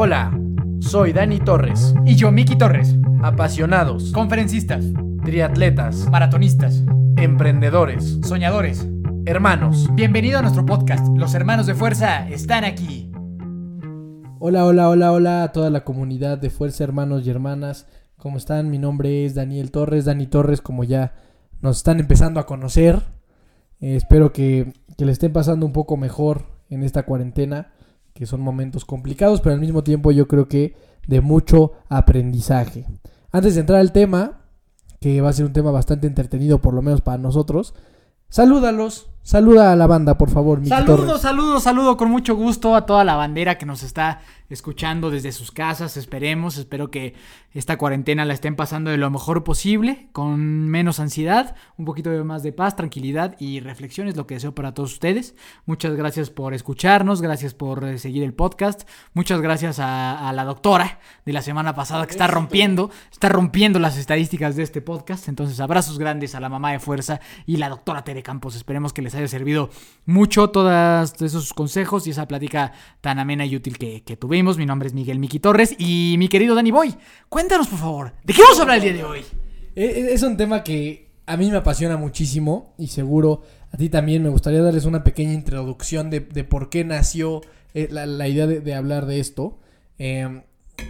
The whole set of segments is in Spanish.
Hola, soy Dani Torres. Y yo, Miki Torres. Apasionados, Conferencistas, triatletas, maratonistas, emprendedores, soñadores. hermanos. Bienvenido a nuestro podcast. Los hermanos de fuerza están aquí. Hola, hola, hola, hola a toda la comunidad de Fuerza Hermanos y Hermanas. ¿Cómo están? Mi nombre es Daniel Torres. Dani Torres, como ya nos están empezando a conocer. Eh, espero que, que le estén pasando un poco mejor en esta cuarentena, que son momentos complicados, pero al mismo tiempo yo creo que de mucho aprendizaje. Antes de entrar al tema, que va a ser un tema bastante entretenido, por lo menos para nosotros, salúdalos, saluda a la banda, por favor. Miki Saludos, Torres. saludos, saludo con mucho gusto a toda la bandera que nos está escuchando desde sus casas. Esperemos, espero que esta cuarentena la estén pasando de lo mejor posible, con menos ansiedad, un poquito más de paz, tranquilidad y reflexión es lo que deseo para todos ustedes. Muchas gracias por escucharnos, gracias por eh, seguir el podcast, muchas gracias a, a la doctora de la semana pasada que está rompiendo, está rompiendo las estadísticas de este podcast. Entonces, abrazos grandes a la mamá de fuerza y la doctora Tere Campos. Esperemos que les haya servido mucho todos esos consejos y esa plática tan amena y útil que, que tuvimos. Mi nombre es Miguel Miki Torres y mi querido Dani Boy, cuéntanos por favor, ¿de qué vamos a hablar el día de hoy? Eh, Es un tema que a mí me apasiona muchísimo y seguro a ti también me gustaría darles una pequeña introducción de, de por qué nació eh, la, la idea de, hablar de esto. Eh,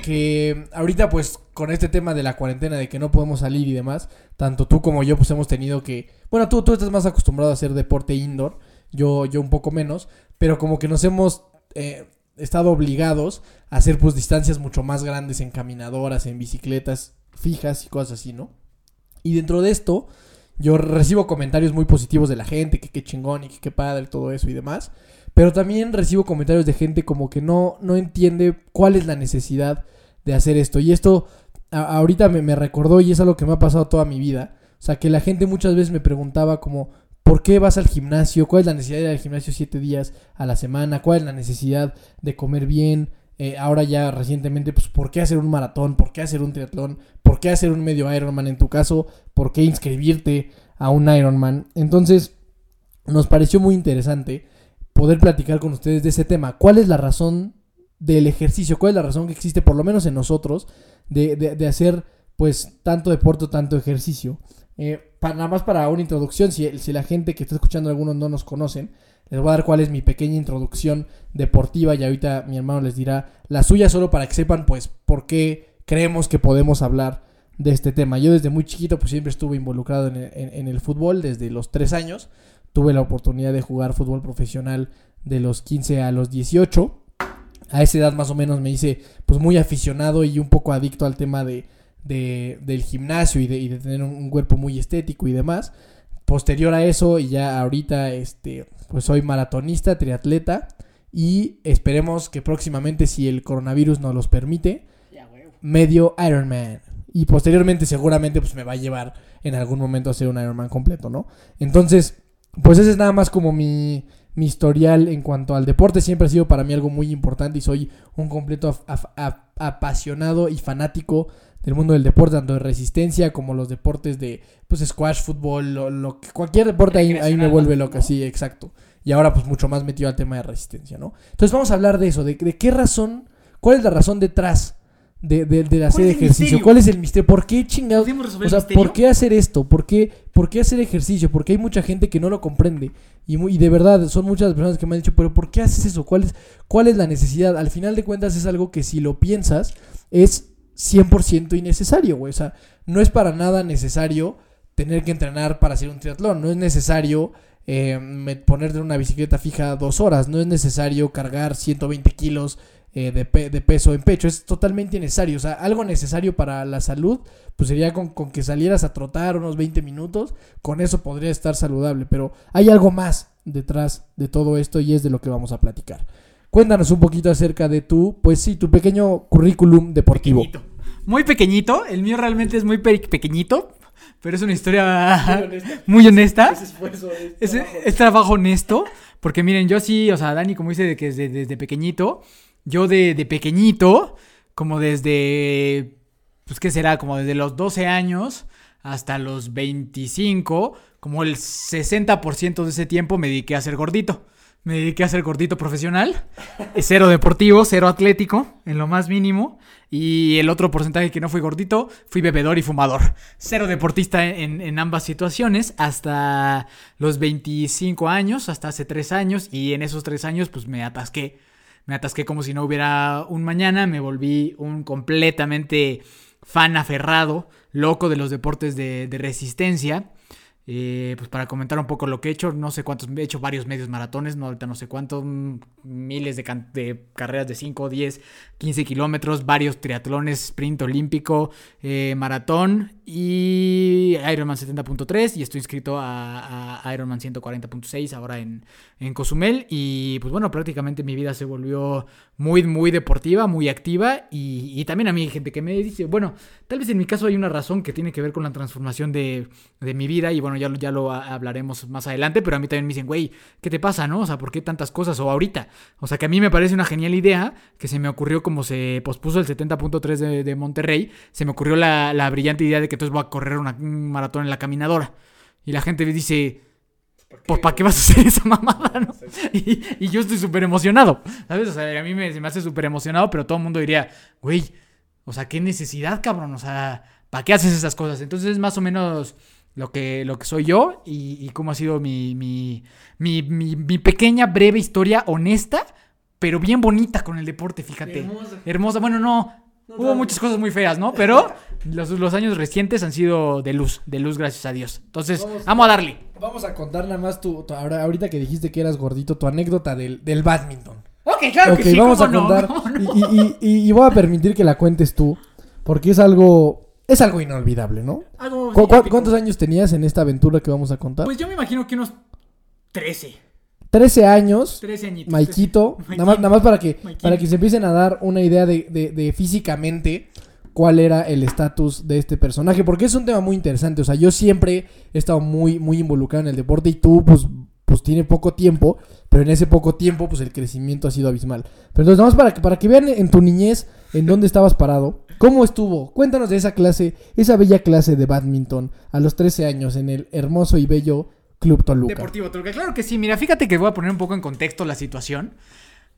que ahorita pues con este tema de la cuarentena, de que no podemos salir y demás, tanto tú como yo pues hemos tenido que... Bueno, tú, tú estás más acostumbrado a hacer deporte indoor, yo, yo un poco menos, pero como que nos hemos eh, estado obligados a hacer pues distancias mucho más grandes en caminadoras, en bicicletas fijas y cosas así, ¿no? Y dentro de esto, yo recibo comentarios muy positivos de la gente, que qué chingón y que qué padre, todo eso y demás. Pero también recibo comentarios de gente como que no, no entiende cuál es la necesidad de hacer esto. Y esto ahorita me, me recordó y es algo que me ha pasado toda mi vida. O sea, que la gente muchas veces me preguntaba como, ¿por qué vas al gimnasio? ¿Cuál es la necesidad de ir al gimnasio siete días a la semana? ¿Cuál es la necesidad de comer bien? Eh, ahora ya recientemente, pues, ¿por qué hacer un maratón? ¿Por qué hacer un triatlón? ¿Por qué hacer un medio Ironman en tu caso? ¿Por qué inscribirte a un Ironman? Entonces, nos pareció muy interesante poder platicar con ustedes de ese tema. ¿Cuál es la razón del ejercicio? ¿Cuál es la razón que existe, por lo menos en nosotros, de, de- de hacer pues tanto deporte o tanto ejercicio? Eh, pa- nada más para una introducción, si, la gente que está escuchando algunos no nos conocen, les voy a dar cuál es mi pequeña introducción deportiva y ahorita mi hermano les dirá la suya solo para que sepan pues por qué creemos que podemos hablar de este tema. Yo desde muy chiquito pues siempre estuve involucrado en el, en- en el fútbol, desde los 3 años. Tuve la oportunidad de jugar fútbol profesional de los 15 a los 18. A esa edad más o menos me hice pues muy aficionado y un poco adicto al tema de, de- del gimnasio y de, y de tener un, un cuerpo muy estético y demás. Posterior a eso y ya ahorita este pues soy maratonista, triatleta y esperemos que próximamente si el coronavirus nos los permite medio Ironman. Y posteriormente seguramente pues me va a llevar en algún momento a hacer un Ironman completo, ¿no? Entonces, pues ese es nada más como mi, mi historial en cuanto al deporte. Siempre ha sido para mí algo muy importante y soy un completo ap- apasionado y fanático del mundo del deporte, tanto de resistencia como los deportes de pues squash, fútbol, lo, lo que- cualquier deporte ahí, ahí me vuelve ¿no? loca, sí, exacto. Y ahora pues mucho más metido al tema de resistencia, ¿no? Entonces vamos a hablar de eso, de, de qué razón, cuál es la razón detrás de, de, de hacer ejercicio, misterio? cuál es el misterio, por qué chingados, ¿Podemos resolver o sea, por qué hacer esto, por qué, por qué hacer ejercicio, porque hay mucha gente que no lo comprende y, muy- y de verdad son muchas personas que me han dicho, pero ¿por qué haces eso? ¿Cuál es, cuál es la necesidad? Al final de cuentas es algo que si lo piensas es 100% innecesario, güey, o sea, no es para nada necesario tener que entrenar para hacer un triatlón, no es necesario eh, ponerte una bicicleta fija dos horas, no es necesario cargar 120 kilos eh, de, pe- de peso en pecho, es totalmente innecesario, o sea, algo necesario para la salud, pues sería con, con que salieras a trotar unos 20 minutos, con eso podría estar saludable, pero hay algo más detrás de todo esto y es de lo que vamos a platicar. Cuéntanos un poquito acerca de tu, pues sí, tu pequeño currículum deportivo. Pequeñito. Muy pequeñito, el mío realmente es muy pe- pequeñito, pero es una historia muy honesta. Es, es trabajo honesto, porque miren, yo sí, o sea, Dani, como dice, de que desde, desde pequeñito, yo de, de pequeñito, como desde, pues, ¿qué será? Como desde los 12 años hasta los 25, como el 60% de ese tiempo me dediqué a ser gordito. Me dediqué a ser gordito profesional. Cero deportivo, cero atlético, en lo más mínimo. Y el otro porcentaje que no fui gordito, fui bebedor y fumador. Cero deportista en, en ambas situaciones hasta los 25 años, hasta hace 3 años. Y en esos 3 años pues me atasqué. Me atasqué como si no hubiera un mañana. Me volví un completamente fan aferrado, loco de los deportes de, de resistencia. Eh, pues para comentar un poco lo que he hecho, no sé cuántos, he hecho varios medios maratones, no, ahorita no sé cuántos, mm, miles de, de carreras de 5, 10, 15 kilómetros, varios triatlones, sprint olímpico, eh, maratón y Ironman 70.3 y estoy inscrito a, a Ironman 140.6 ahora en, en Cozumel y pues bueno, prácticamente mi vida se volvió muy, muy deportiva, muy activa y, y también a mí hay gente que me dice, bueno, tal vez en mi caso hay una razón que tiene que ver con la transformación de, de mi vida y bueno, ya, lo- ya lo hablaremos más adelante, pero a mí también me dicen, güey, ¿qué te pasa, no? O sea, ¿por qué tantas cosas? O ahorita. O sea, que a mí me parece una genial idea que se me ocurrió como se pospuso el 70.3 de, de Monterrey, se me ocurrió la, la brillante idea de que entonces voy a correr una- un maratón en la caminadora. Y la gente me dice, pues ¿para qué vas a hacer esa mamada, no? Y, y yo estoy súper emocionado, ¿sabes? O sea, a mí me, se me hace súper emocionado, pero todo el mundo diría, güey, o sea, qué necesidad, cabrón, o sea, ¿para qué haces esas cosas? Entonces es más o menos lo que, lo que soy yo y, y cómo ha sido mi, mi, mi, pequeña, breve historia honesta, pero bien bonita con el deporte, fíjate. Hermosa. Hermosa, bueno, no. No Hubo muchas cosas muy feas, ¿no? Pero los, los años recientes han sido de luz, de luz, gracias a Dios. Entonces, Vamos. vamos a darle. Vamos a contar nada más tu, tu- ahora, ahorita que dijiste que eras gordito, tu anécdota del, del badminton. Ok, claro que sí, vamos a contar. ¿Cómo no? Y, y- y- y voy a permitir que la cuentes tú, porque es algo, es algo inolvidable, ¿no? Algo ¿Cu-. ¿Cuántos años tenías en esta aventura que vamos a contar? Pues yo me imagino que unos 13. 13 años, 13 añitos. Maikito, Maikito. nada más, nada más para que Maikito. para que se empiecen a dar una idea de, de- de físicamente cuál era el estatus de este personaje, porque es un tema muy interesante, o sea, yo siempre he estado muy muy involucrado en el deporte y tú pues pues tiene poco tiempo, pero en ese poco tiempo pues el crecimiento ha sido abismal. Pero entonces nada más para que para que vean en tu niñez en dónde estabas parado, cómo estuvo. Cuéntanos de esa clase, esa bella clase de badminton a los 13 años en el hermoso y bello Club Toluca. Deportivo Toluca. Claro que sí. Mira, fíjate que voy a poner un poco en contexto la situación.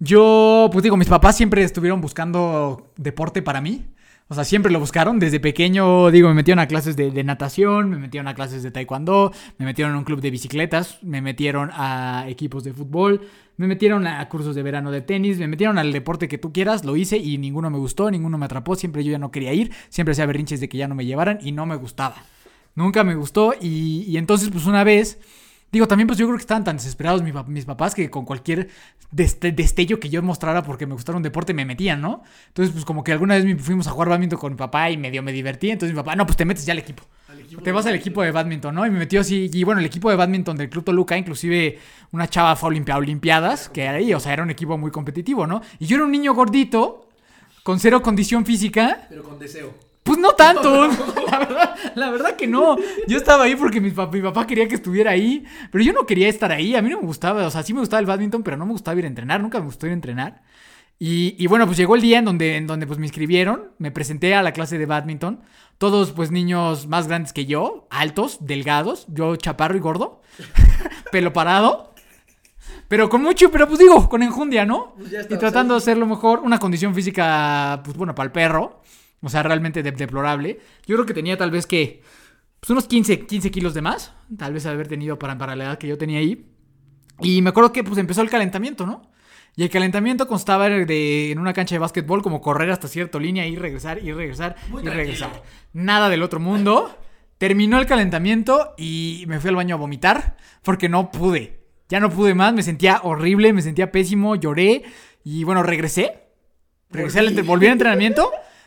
Yo, pues digo, mis papás siempre estuvieron buscando deporte para mí. O sea, siempre lo buscaron. Desde pequeño, digo, me metieron a clases de, natación, me metieron a clases de taekwondo, me metieron a un club de bicicletas, me metieron a equipos de fútbol, me metieron a cursos de verano de tenis, me metieron al deporte que tú quieras, lo hice y ninguno me gustó, ninguno me atrapó. Siempre yo ya no quería ir, siempre hacía berrinches de que ya no me llevaran y no me gustaba. Nunca me gustó y, y entonces pues una vez, digo, también pues yo creo que estaban tan desesperados mis papás que con cualquier deste- destello que yo mostrara porque me gustara un deporte me metían, ¿no? Entonces pues como que alguna vez fuimos a jugar badminton con mi papá y medio me divertí, entonces mi papá, no, pues te metes ya al equipo. Te vas al equipo de badminton, ¿no? Y me metió así, y bueno, el equipo de badminton del Club Toluca, inclusive una chava fue a Olimpiadas, que era ahí, o sea, era un equipo muy competitivo, ¿no? Y yo era un niño gordito, con cero condición física, Pero con deseo. Pues no tanto, la verdad, la verdad que no. Yo estaba ahí porque mi, pap- mi papá quería que estuviera ahí, pero yo no quería estar ahí. A mí no me gustaba, o sea, sí me gustaba el badminton, pero no me gustaba ir a entrenar, nunca me gustó ir a entrenar. Y, y bueno, pues llegó el día en donde, en donde pues me inscribieron, me presenté a la clase de badminton. Todos pues niños más grandes que yo, altos, delgados, yo chaparro y gordo, pelo parado. Pero con mucho, pero pues digo, con enjundia, ¿no? Pues y tratando de hacerlo mejor, una condición física, pues bueno, para el perro. O sea, realmente de- deplorable. Yo creo que tenía tal vez que, pues unos 15, 15 kilos de más. Tal vez haber tenido para, para la edad que yo tenía ahí. Y me acuerdo que pues empezó el calentamiento, ¿no? Y el calentamiento constaba de, en una cancha de básquetbol como correr hasta cierta línea y regresar y regresar Muy y tranquilo. regresar. Nada del otro mundo. Terminó el calentamiento y me fui al baño a vomitar porque no pude. Ya no pude más, me sentía horrible, me sentía pésimo, lloré y bueno, regresé. Regresé al volví al entrenamiento,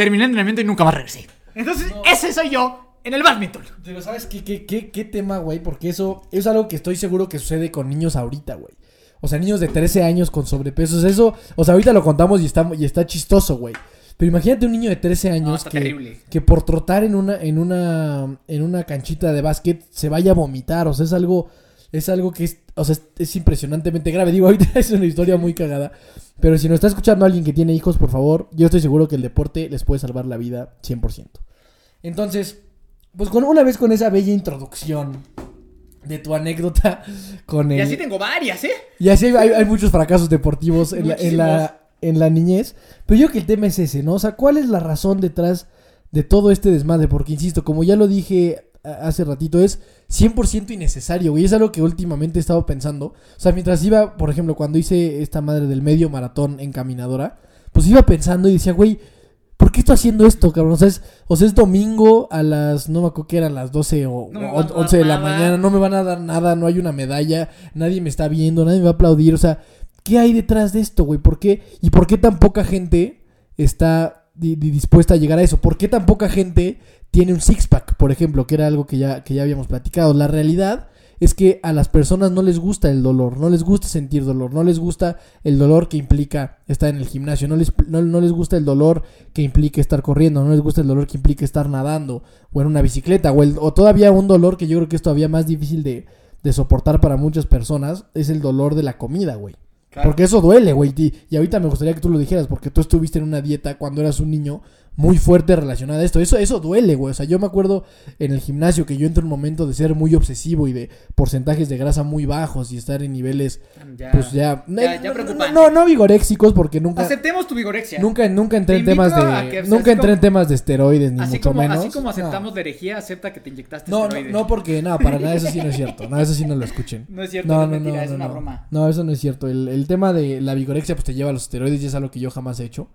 terminé el entrenamiento y nunca más regresé. Entonces, ese soy yo en el badminton. Pero ¿sabes qué, qué, qué, qué tema, güey? Porque eso es algo que estoy seguro que sucede con niños ahorita, güey. O sea, niños de 13 años con sobrepeso. O sea, Eso, o sea, ahorita lo contamos y está, y está chistoso, güey. Pero imagínate un niño de 13 años que, que por trotar en una, en una, en una canchita de básquet se vaya a vomitar. O sea, es algo, es algo que es, o sea, es, es impresionantemente grave. Digo, ahorita es una historia muy cagada. Pero si nos está escuchando alguien que tiene hijos, por favor, yo estoy seguro que el deporte les puede salvar la vida 100%. Entonces, pues con una vez con esa bella introducción de tu anécdota con el... Y así tengo varias, ¿eh? Y así hay, hay muchos fracasos deportivos en la, en, la, en la niñez. Pero yo creo que el tema es ese, ¿no? O sea, ¿cuál es la razón detrás de todo este desmadre? Porque, insisto, como ya lo dije hace ratito, es 100% innecesario, güey. Es algo que últimamente he estado pensando. O sea, mientras iba, por ejemplo, cuando hice esta madre del medio maratón en caminadora, pues iba pensando y decía, güey, ¿por qué estoy haciendo esto, cabrón? O sea, es, o sea, es domingo a las, no me acuerdo que eran las 12 o No me o van a dar 11 de la nada. mañana, no me van a dar nada, no hay una medalla, nadie me está viendo, nadie me va a aplaudir, o sea, ¿qué hay detrás de esto, güey? ¿Por qué? ¿Y por qué tan poca gente está dispuesta a llegar a eso? ¿Por qué tan poca gente tiene un six-pack, por ejemplo, que era algo que ya, que ya habíamos platicado? La realidad es que a las personas no les gusta el dolor, no les gusta sentir dolor, no les gusta el dolor que implica estar en el gimnasio, no les, no, no les gusta el dolor que implica estar corriendo, no les gusta el dolor que implica estar nadando o en una bicicleta, o, el- o todavía un dolor que yo creo que es todavía más difícil de, de soportar para muchas personas, es el dolor de la comida, güey. Porque eso duele, güey. Y, y ahorita me gustaría que tú lo dijeras, porque tú estuviste en una dieta cuando eras un niño muy fuerte relacionada a esto. Eso, eso duele, güey. O sea, yo me acuerdo en el gimnasio que yo entro en un momento de ser muy obsesivo y de porcentajes de grasa muy bajos y estar en niveles, Ya. pues ya. Ya- no- ya no, preocupante. no, no vigoréxicos, porque nunca. Aceptemos tu vigorexia. Nunca, nunca entré en temas de. Nunca entré en temas de esteroides, ni Así mucho como, menos. así como No. aceptamos la herejía, acepta que te inyectaste No, no, esteroides. no, porque no, para nada, eso sí no es cierto. No, eso sí no lo escuchen. No es cierto, No, no, es no, mentira, no, es no, una no. broma. No, eso no es cierto. El, el tema de la vigorexia pues te lleva a los esteroides y es algo que yo jamás he hecho.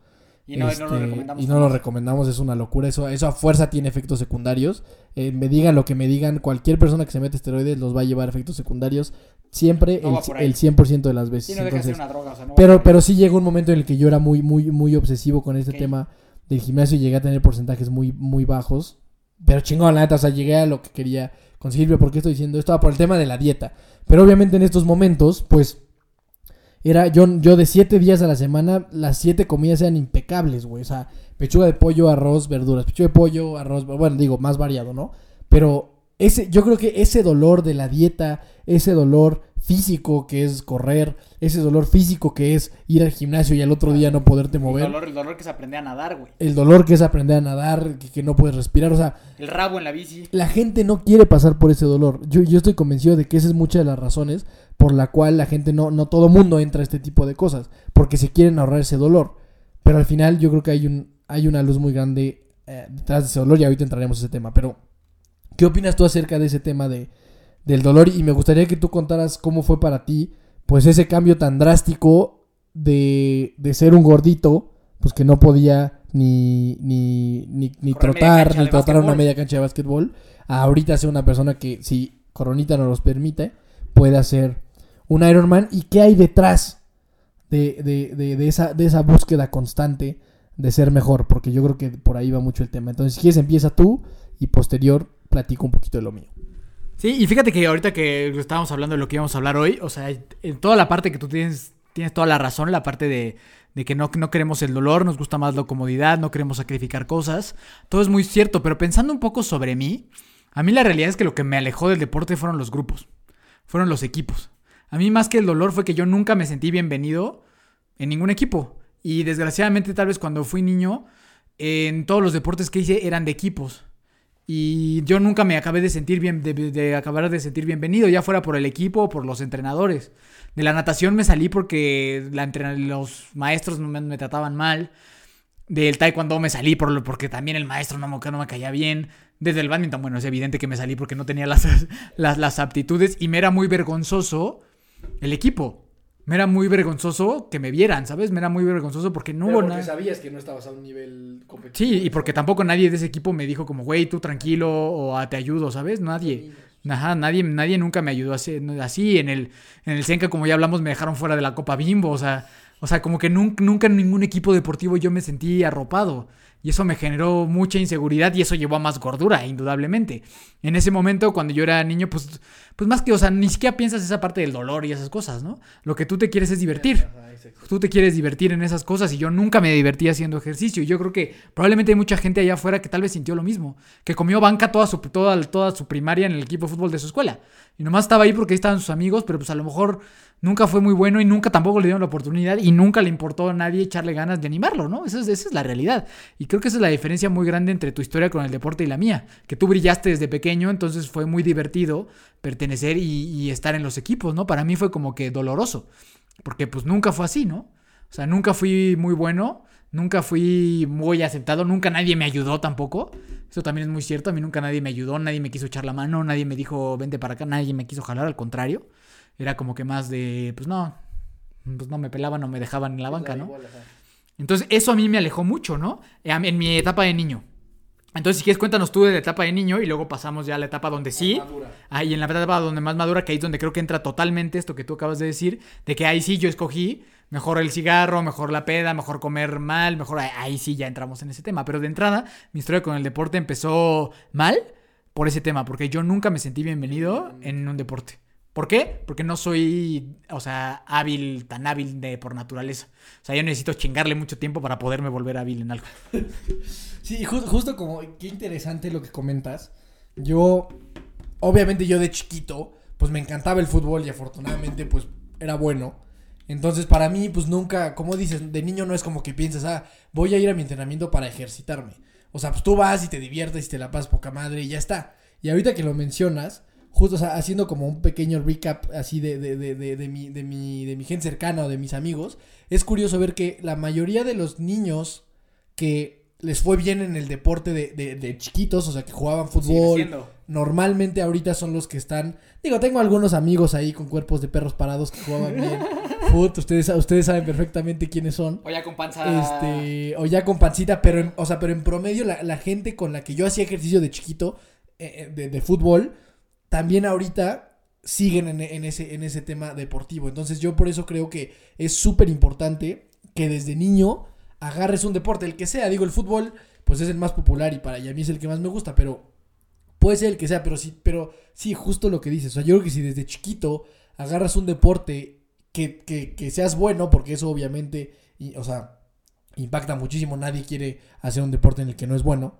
Y no, no lo Este, recomendamos. y no lo recomendamos, es una locura. Eso, eso a fuerza tiene efectos secundarios. Eh, me digan lo que me digan, cualquier persona que se mete esteroides los va a llevar efectos secundarios. Siempre No el, el 100% de las veces. Sí, no deja de ser Entonces, una droga, o sea, no va pero, pero sí llegó un momento en el que yo era muy, muy, muy obsesivo con este tema del gimnasio y llegué a tener porcentajes muy, muy bajos. Pero chingón, la neta, o sea, llegué a lo que quería conseguir. ¿por qué estoy diciendo esto? Ah, por el tema de la dieta. Pero obviamente en estos momentos, pues, era yo, yo de siete días a la semana, las siete comidas eran impecables, güey. O sea, pechuga de pollo, arroz, verduras. Pechuga de pollo, arroz, bueno, digo, más variado, ¿no? Pero ese, yo creo que ese dolor de la dieta, ese dolor físico que es correr, ese dolor físico que es ir al gimnasio y al otro día no poderte El mover, dolor, el dolor que se aprende a nadar, güey. el dolor que es aprender a nadar, que, que no puedes respirar, o sea, El rabo en la bici. la gente no quiere pasar por ese dolor. Yo, yo estoy convencido de que esa es muchas de las razones por la cual la gente no, no todo mundo entra a este tipo de cosas, porque se quieren ahorrar ese dolor. Pero al final yo creo que hay un, hay una luz muy grande eh, detrás de ese dolor y ahorita entraremos a ese tema. Pero, ¿qué opinas tú acerca de ese tema de, del dolor? Y me gustaría que tú contaras cómo fue para ti, pues ese cambio tan drástico de, de ser un gordito, pues que no podía ni, ni, ni, ni trotar, ni trotar a una media cancha de básquetbol, a ahorita ser una persona que, si Coronita nos los permite, puede hacer un Ironman. ¿Y qué hay detrás de, de, de, de esa, de esa búsqueda constante de ser mejor? Porque yo creo que por ahí va mucho el tema. Entonces, si quieres, empieza tú y posterior platico un poquito de lo mío. Sí, y fíjate que ahorita que estábamos hablando de lo que íbamos a hablar hoy, o sea, en toda la parte que tú tienes, tienes toda la razón, la parte de, de que no, no queremos el dolor, nos gusta más la comodidad, no queremos sacrificar cosas, todo es muy cierto, pero pensando un poco sobre mí, a mí la realidad es que lo que me alejó del deporte fueron los grupos, fueron los equipos. A mí más que el dolor fue que yo nunca me sentí bienvenido en ningún equipo. Y desgraciadamente tal vez cuando fui niño, en todos los deportes que hice eran de equipos. Y yo nunca me acabé de sentir bien, de, acabar de sentir bienvenido, ya fuera por el equipo o por los entrenadores. De la natación me salí porque la los maestros me, me trataban mal. Del taekwondo me salí por, lo- porque también el maestro no me, no me caía bien. Desde el badminton, bueno, es evidente que me salí porque no tenía las, las, las aptitudes y me era muy vergonzoso el equipo. Me era muy vergonzoso que me vieran, ¿sabes? Me era muy vergonzoso porque no hubo nada. sabías que no estabas a un nivel competitivo. Sí, y porque tampoco nadie de ese equipo me dijo como, güey, tú tranquilo o "Ah, te ayudo, ¿sabes? Nadie. Ajá, nadie, nadie nunca me ayudó así. En el, en el Senca, como ya hablamos, me dejaron fuera de la Copa Bimbo. O sea, o sea como que nunca, nunca en ningún equipo deportivo yo me sentí arropado. Y eso me generó mucha inseguridad y eso llevó a más gordura, indudablemente. En ese momento, cuando yo era niño, pues, pues más que, o sea, ni siquiera piensas esa parte del dolor y esas cosas, ¿no? Lo que tú te quieres es divertir. Tú te quieres divertir en esas cosas y yo nunca me divertí haciendo ejercicio. Y yo creo que probablemente hay mucha gente allá afuera que tal vez sintió lo mismo. Que comió banca toda su, toda, toda su primaria en el equipo de fútbol de su escuela. Y nomás estaba ahí porque ahí estaban sus amigos, pero pues a lo mejor nunca fue muy bueno y nunca tampoco le dieron la oportunidad y nunca le importó a nadie echarle ganas de animarlo, ¿no? Esa es, esa es la realidad. Y creo que esa es la diferencia muy grande entre tu historia con el deporte y la mía. Que tú brillaste desde pequeño, entonces fue muy divertido pertenecer y, y estar en los equipos, ¿no? Para mí fue como que doloroso. Porque pues nunca fue así, ¿no? O sea, nunca fui muy bueno, nunca fui muy aceptado, nunca nadie me ayudó tampoco. Eso también es muy cierto, a mí nunca nadie me ayudó, nadie me quiso echar la mano, nadie me dijo vente para acá, nadie me quiso jalar, al contrario. Era como que más de, pues no, pues no me pelaban o me dejaban en la banca, ¿no? Entonces eso a mí me alejó mucho, ¿no? En mi etapa de niño. Entonces, si quieres, cuéntanos tú de la etapa de niño y luego pasamos ya a la etapa donde sí. Ahí en la etapa donde más madura, que ahí es donde creo que entra totalmente esto que tú acabas de decir, de que ahí sí yo escogí mejor el cigarro, mejor la peda, mejor comer mal, mejor ahí sí ya entramos en ese tema. Pero de entrada, mi historia con el deporte empezó mal por ese tema, porque yo nunca me sentí bienvenido en un deporte. ¿Por qué? Porque no soy, o sea, hábil, tan hábil de por naturaleza. O sea, yo necesito chingarle mucho tiempo para poderme volver hábil en algo. Sí, justo como, qué interesante lo que comentas. Yo, obviamente yo de chiquito, pues me encantaba el fútbol y afortunadamente pues era bueno. Entonces para mí pues nunca, como dices, de niño no es como que piensas, ah, voy a ir a mi entrenamiento para ejercitarme. O sea, pues tú vas y te diviertes y te la pasas poca madre y ya está. Y ahorita que lo mencionas, justo haciendo como un pequeño recap así de, de, de, de, de mi, de, mi, de mi gente cercana o de mis amigos, es curioso ver que la mayoría de los niños que les fue bien en el deporte de, de, de chiquitos, o sea, que jugaban fútbol. Normalmente ahorita son los que están. Digo, tengo algunos amigos ahí con cuerpos de perros parados que jugaban bien. Fut, ustedes, ustedes saben perfectamente quiénes son. O ya con panza. Este, o ya con pancita, pero en, o sea, pero en promedio la, la gente con la que yo hacía ejercicio de chiquito, eh, de, de, fútbol, también ahorita siguen en, ese, en ese tema deportivo. Entonces yo por eso creo que es súper importante que desde niño agarres un deporte, el que sea. Digo, el fútbol, pues es el más popular y para a mí es el que más me gusta, pero puede ser el que sea, pero sí, pero sí, justo lo que dices. O sea, yo creo que si desde chiquito agarras un deporte que, que, que seas bueno, porque eso obviamente, o sea, impacta muchísimo. Nadie quiere hacer un deporte en el que no es bueno.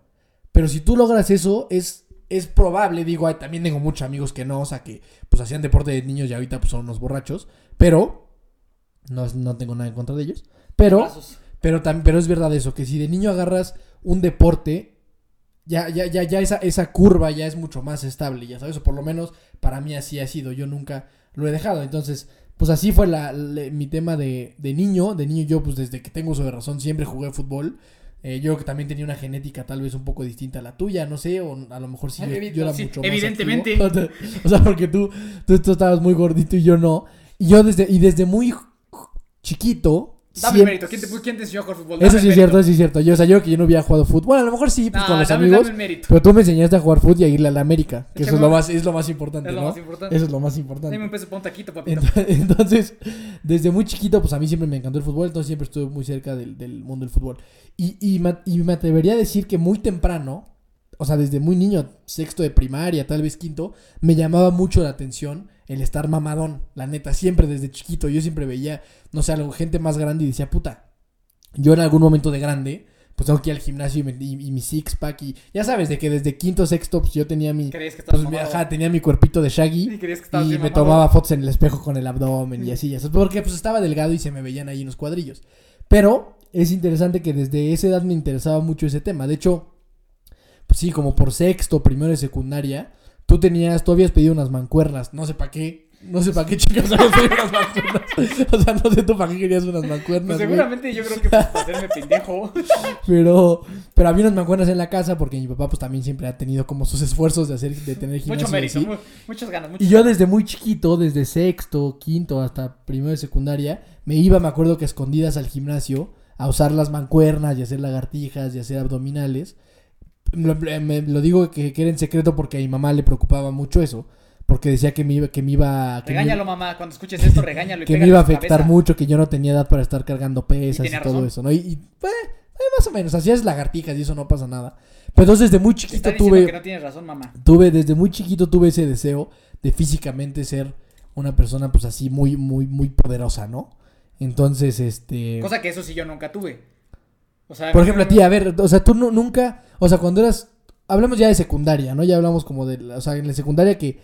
Pero si tú logras eso, es, es probable, digo, también tengo muchos amigos que no, o sea, que pues hacían deporte de niños y ahorita pues son unos borrachos, pero no, no tengo nada en contra de ellos. Pero, pero, pero es verdad eso, que si de niño agarras un deporte, ya, ya, ya, ya esa, esa curva ya es mucho más estable, ya sabes, o por lo menos para mí así ha sido, yo nunca lo he dejado. Entonces, pues así fue la, la, mi tema de, de, niño. De niño yo, pues desde que tengo uso de razón, siempre jugué fútbol. Eh, yo creo que también tenía una genética tal vez un poco distinta a la tuya, no sé, o a lo mejor sí, yo, yo era sí, mucho más Evidentemente. o sea, porque tú, tú, tú, estabas muy gordito y yo no. Y yo desde, y desde muy chiquito... Dame siempre... mérito. ¿Quién te, ¿Quién te, enseñó a jugar fútbol? Dame eso sí es cierto, eso sí es cierto. Yo, o sea, yo que yo no había jugado fútbol. a lo mejor sí, pues con los dame, amigos. Dame pero tú me enseñaste a jugar fútbol y a irle a la América. Que eso es lo, más, es lo más importante, Es lo ¿no? más importante. Eso es lo más importante. Dame un peso para un taquito, papito. Entonces, entonces, desde muy chiquito, pues a mí siempre me encantó el fútbol, entonces siempre estuve muy cerca del, del mundo del fútbol. Y, y, me, y, me, atrevería a decir que muy temprano, o sea, desde muy niño, sexto de primaria, tal vez quinto, me llamaba mucho la atención el estar mamadón, la neta, siempre desde chiquito. Yo siempre veía, no sé, algo, gente más grande y decía, puta, yo en algún momento de grande, pues tengo que ir al gimnasio y, me, y, y mi six pack y ya sabes de que desde quinto sexto pues yo tenía mi ¿Crees que pues, mi, ajá, tenía mi cuerpito de Shaggy ¿Y, crees que y me mamado? tomaba fotos en el espejo con el abdomen y así, ya sabes, porque pues estaba delgado y se me veían ahí unos cuadrillos. Pero es interesante que desde esa edad me interesaba mucho ese tema. De hecho, pues sí, como por sexto, primero de secundaria, tú tenías, tú habías pedido unas mancuernas, no sé para qué, no sé para qué chicas pedido unas mancuernas. O sea, no sé tú para qué querías unas mancuernas. Pues güey. seguramente yo creo que para hacerme pendejo. Pero, pero había unas mancuernas en la casa porque mi papá pues también siempre ha tenido como sus esfuerzos de hacer, de tener gimnasio. Mucho mérito, mu muchas ganas. Muchas Y yo desde muy chiquito, desde sexto, quinto hasta primero de secundaria, me iba, me acuerdo que escondidas al gimnasio a usar las mancuernas y hacer lagartijas y hacer abdominales. Lo, me, lo digo que, que, era en secreto porque a mi mamá le preocupaba mucho eso. Porque decía que me iba... Que me iba que regáñalo, me, mamá. Cuando escuches esto, regáñalo. Y que me iba a afectar mucho, que yo no tenía edad para estar cargando pesas y, y todo eso, ¿no? Y, y pues, más o menos, hacías lagartijas y eso no pasa nada. Pero entonces desde muy chiquito Te tuve... que no tienes razón, mamá. Tuve, desde muy chiquito tuve ese deseo de físicamente ser una persona pues así muy, muy, muy poderosa, ¿no? Entonces, este... Cosa que eso sí yo nunca tuve. O sea, Por ejemplo, a ti, a ver, o sea, tú nu- nunca, o sea, cuando eras, hablamos ya de secundaria, ¿no? Ya hablamos como de, o sea, en la secundaria que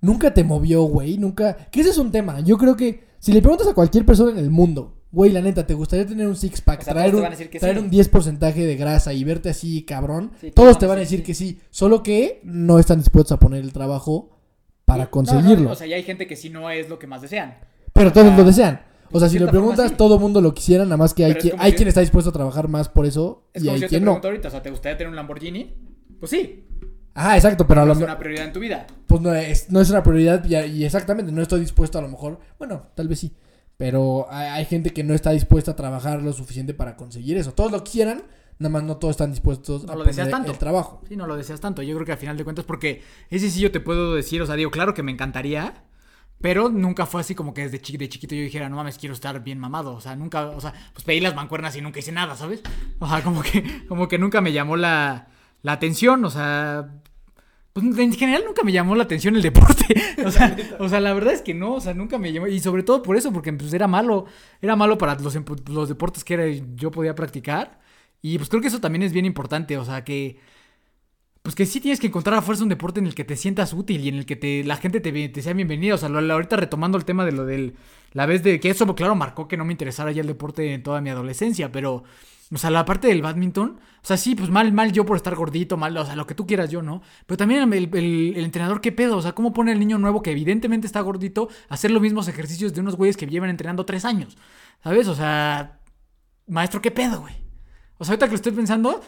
nunca te movió, güey, nunca, que ese es un tema, yo creo que si le preguntas a cualquier persona en el mundo, güey, la neta, ¿te gustaría tener un six pack, O sea, traer, un, traer sí. un 10% de grasa y verte así, cabrón? Sí, todos te van a decir que sí, solo que no están dispuestos a poner el trabajo para No, no, conseguirlo. o sea, ya hay gente que sí no es lo que más desean. Pero todos Ah, lo desean. O sea, si le forma, preguntas, sí. todo el mundo lo quisiera, nada más que hay, quien, hay si- quien está dispuesto a trabajar más por eso Es y como hay si yo te quien no. ahorita, o sea, ¿te gustaría tener un Lamborghini? Pues sí, Ah, exacto, pero a lo es me- una prioridad en tu vida. pues no es, no es una prioridad y, y exactamente no estoy dispuesto a lo mejor, bueno, tal vez sí, pero hay, hay gente que no está dispuesta a trabajar lo suficiente para conseguir eso. Todos lo quieran, nada más no todos están dispuestos No a lo deseas poner tanto. el trabajo. Sí, no lo deseas tanto. Yo creo que al final de cuentas, porque ese sí yo te puedo decir, o sea, digo, claro que me encantaría, pero nunca fue así como que desde chi- de chiquito yo dijera, no mames, quiero estar bien mamado. O sea, nunca, o sea, pues pedí las mancuernas y nunca hice nada, ¿sabes? O sea, como que, como que nunca me llamó la, la atención, o sea. Pues en general nunca me llamó la atención el deporte. O sea, o sea, la verdad es que no, o sea, nunca me llamó. Y sobre todo por eso, porque pues era malo. Era malo para los, los deportes que era- yo podía practicar. Y pues creo que eso también es bien importante. O sea, que. Pues que sí tienes que encontrar a fuerza un deporte en el que te sientas útil y en el que te, la gente te, te sea bienvenida. O sea, lo- lo- ahorita retomando el tema de lo del. La vez de que eso, claro, marcó que no me interesara ya el deporte en toda mi adolescencia, pero. O sea, la parte del badminton, o sea, sí, pues mal, mal yo por estar gordito, mal, o sea, lo que tú quieras yo, ¿no? Pero también el, el- el entrenador, ¿qué pedo? O sea, ¿cómo pone al niño nuevo que evidentemente está gordito a hacer los mismos ejercicios de unos güeyes que llevan entrenando tres años? ¿Sabes? O sea, maestro, ¿qué pedo, güey? O sea, ahorita que lo estoy pensando,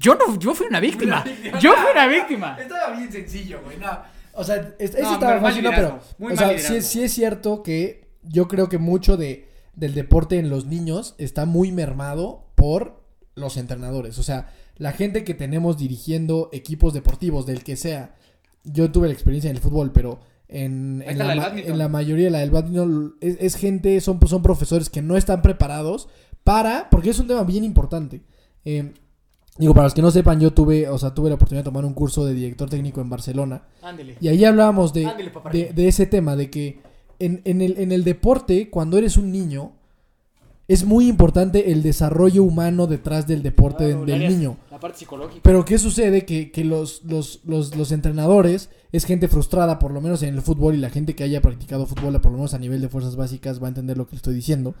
yo no, yo fui una víctima. Yo fui una víctima. Estaba bien sencillo, güey. No. O sea, es- eso estaba fácil, no, pero. muy o mal sea, sí, sí es cierto que yo creo que mucho de, del deporte en los niños está muy mermado por los entrenadores. O sea, la gente que tenemos dirigiendo equipos deportivos, del que sea. Yo tuve la experiencia en el fútbol, pero en, la, la del ma- bádminton. en la mayoría, la del badminton, es, es gente, son, son profesores que no están preparados para, porque es un tema bien importante. Eh, digo, para los que no sepan, yo tuve, o sea, tuve la oportunidad de tomar un curso de director técnico en Barcelona. Ándele. Y ahí hablábamos de, de, de ese tema, de que en, en el, en el deporte, cuando eres un niño, es muy importante el desarrollo humano detrás del deporte Claro, del niño. La parte psicológica. Pero ¿qué sucede? Que, que los, los, los, los entrenadores es gente frustrada, por lo menos en el fútbol, y la gente que haya practicado fútbol, por lo menos a nivel de fuerzas básicas, va a entender lo que estoy diciendo.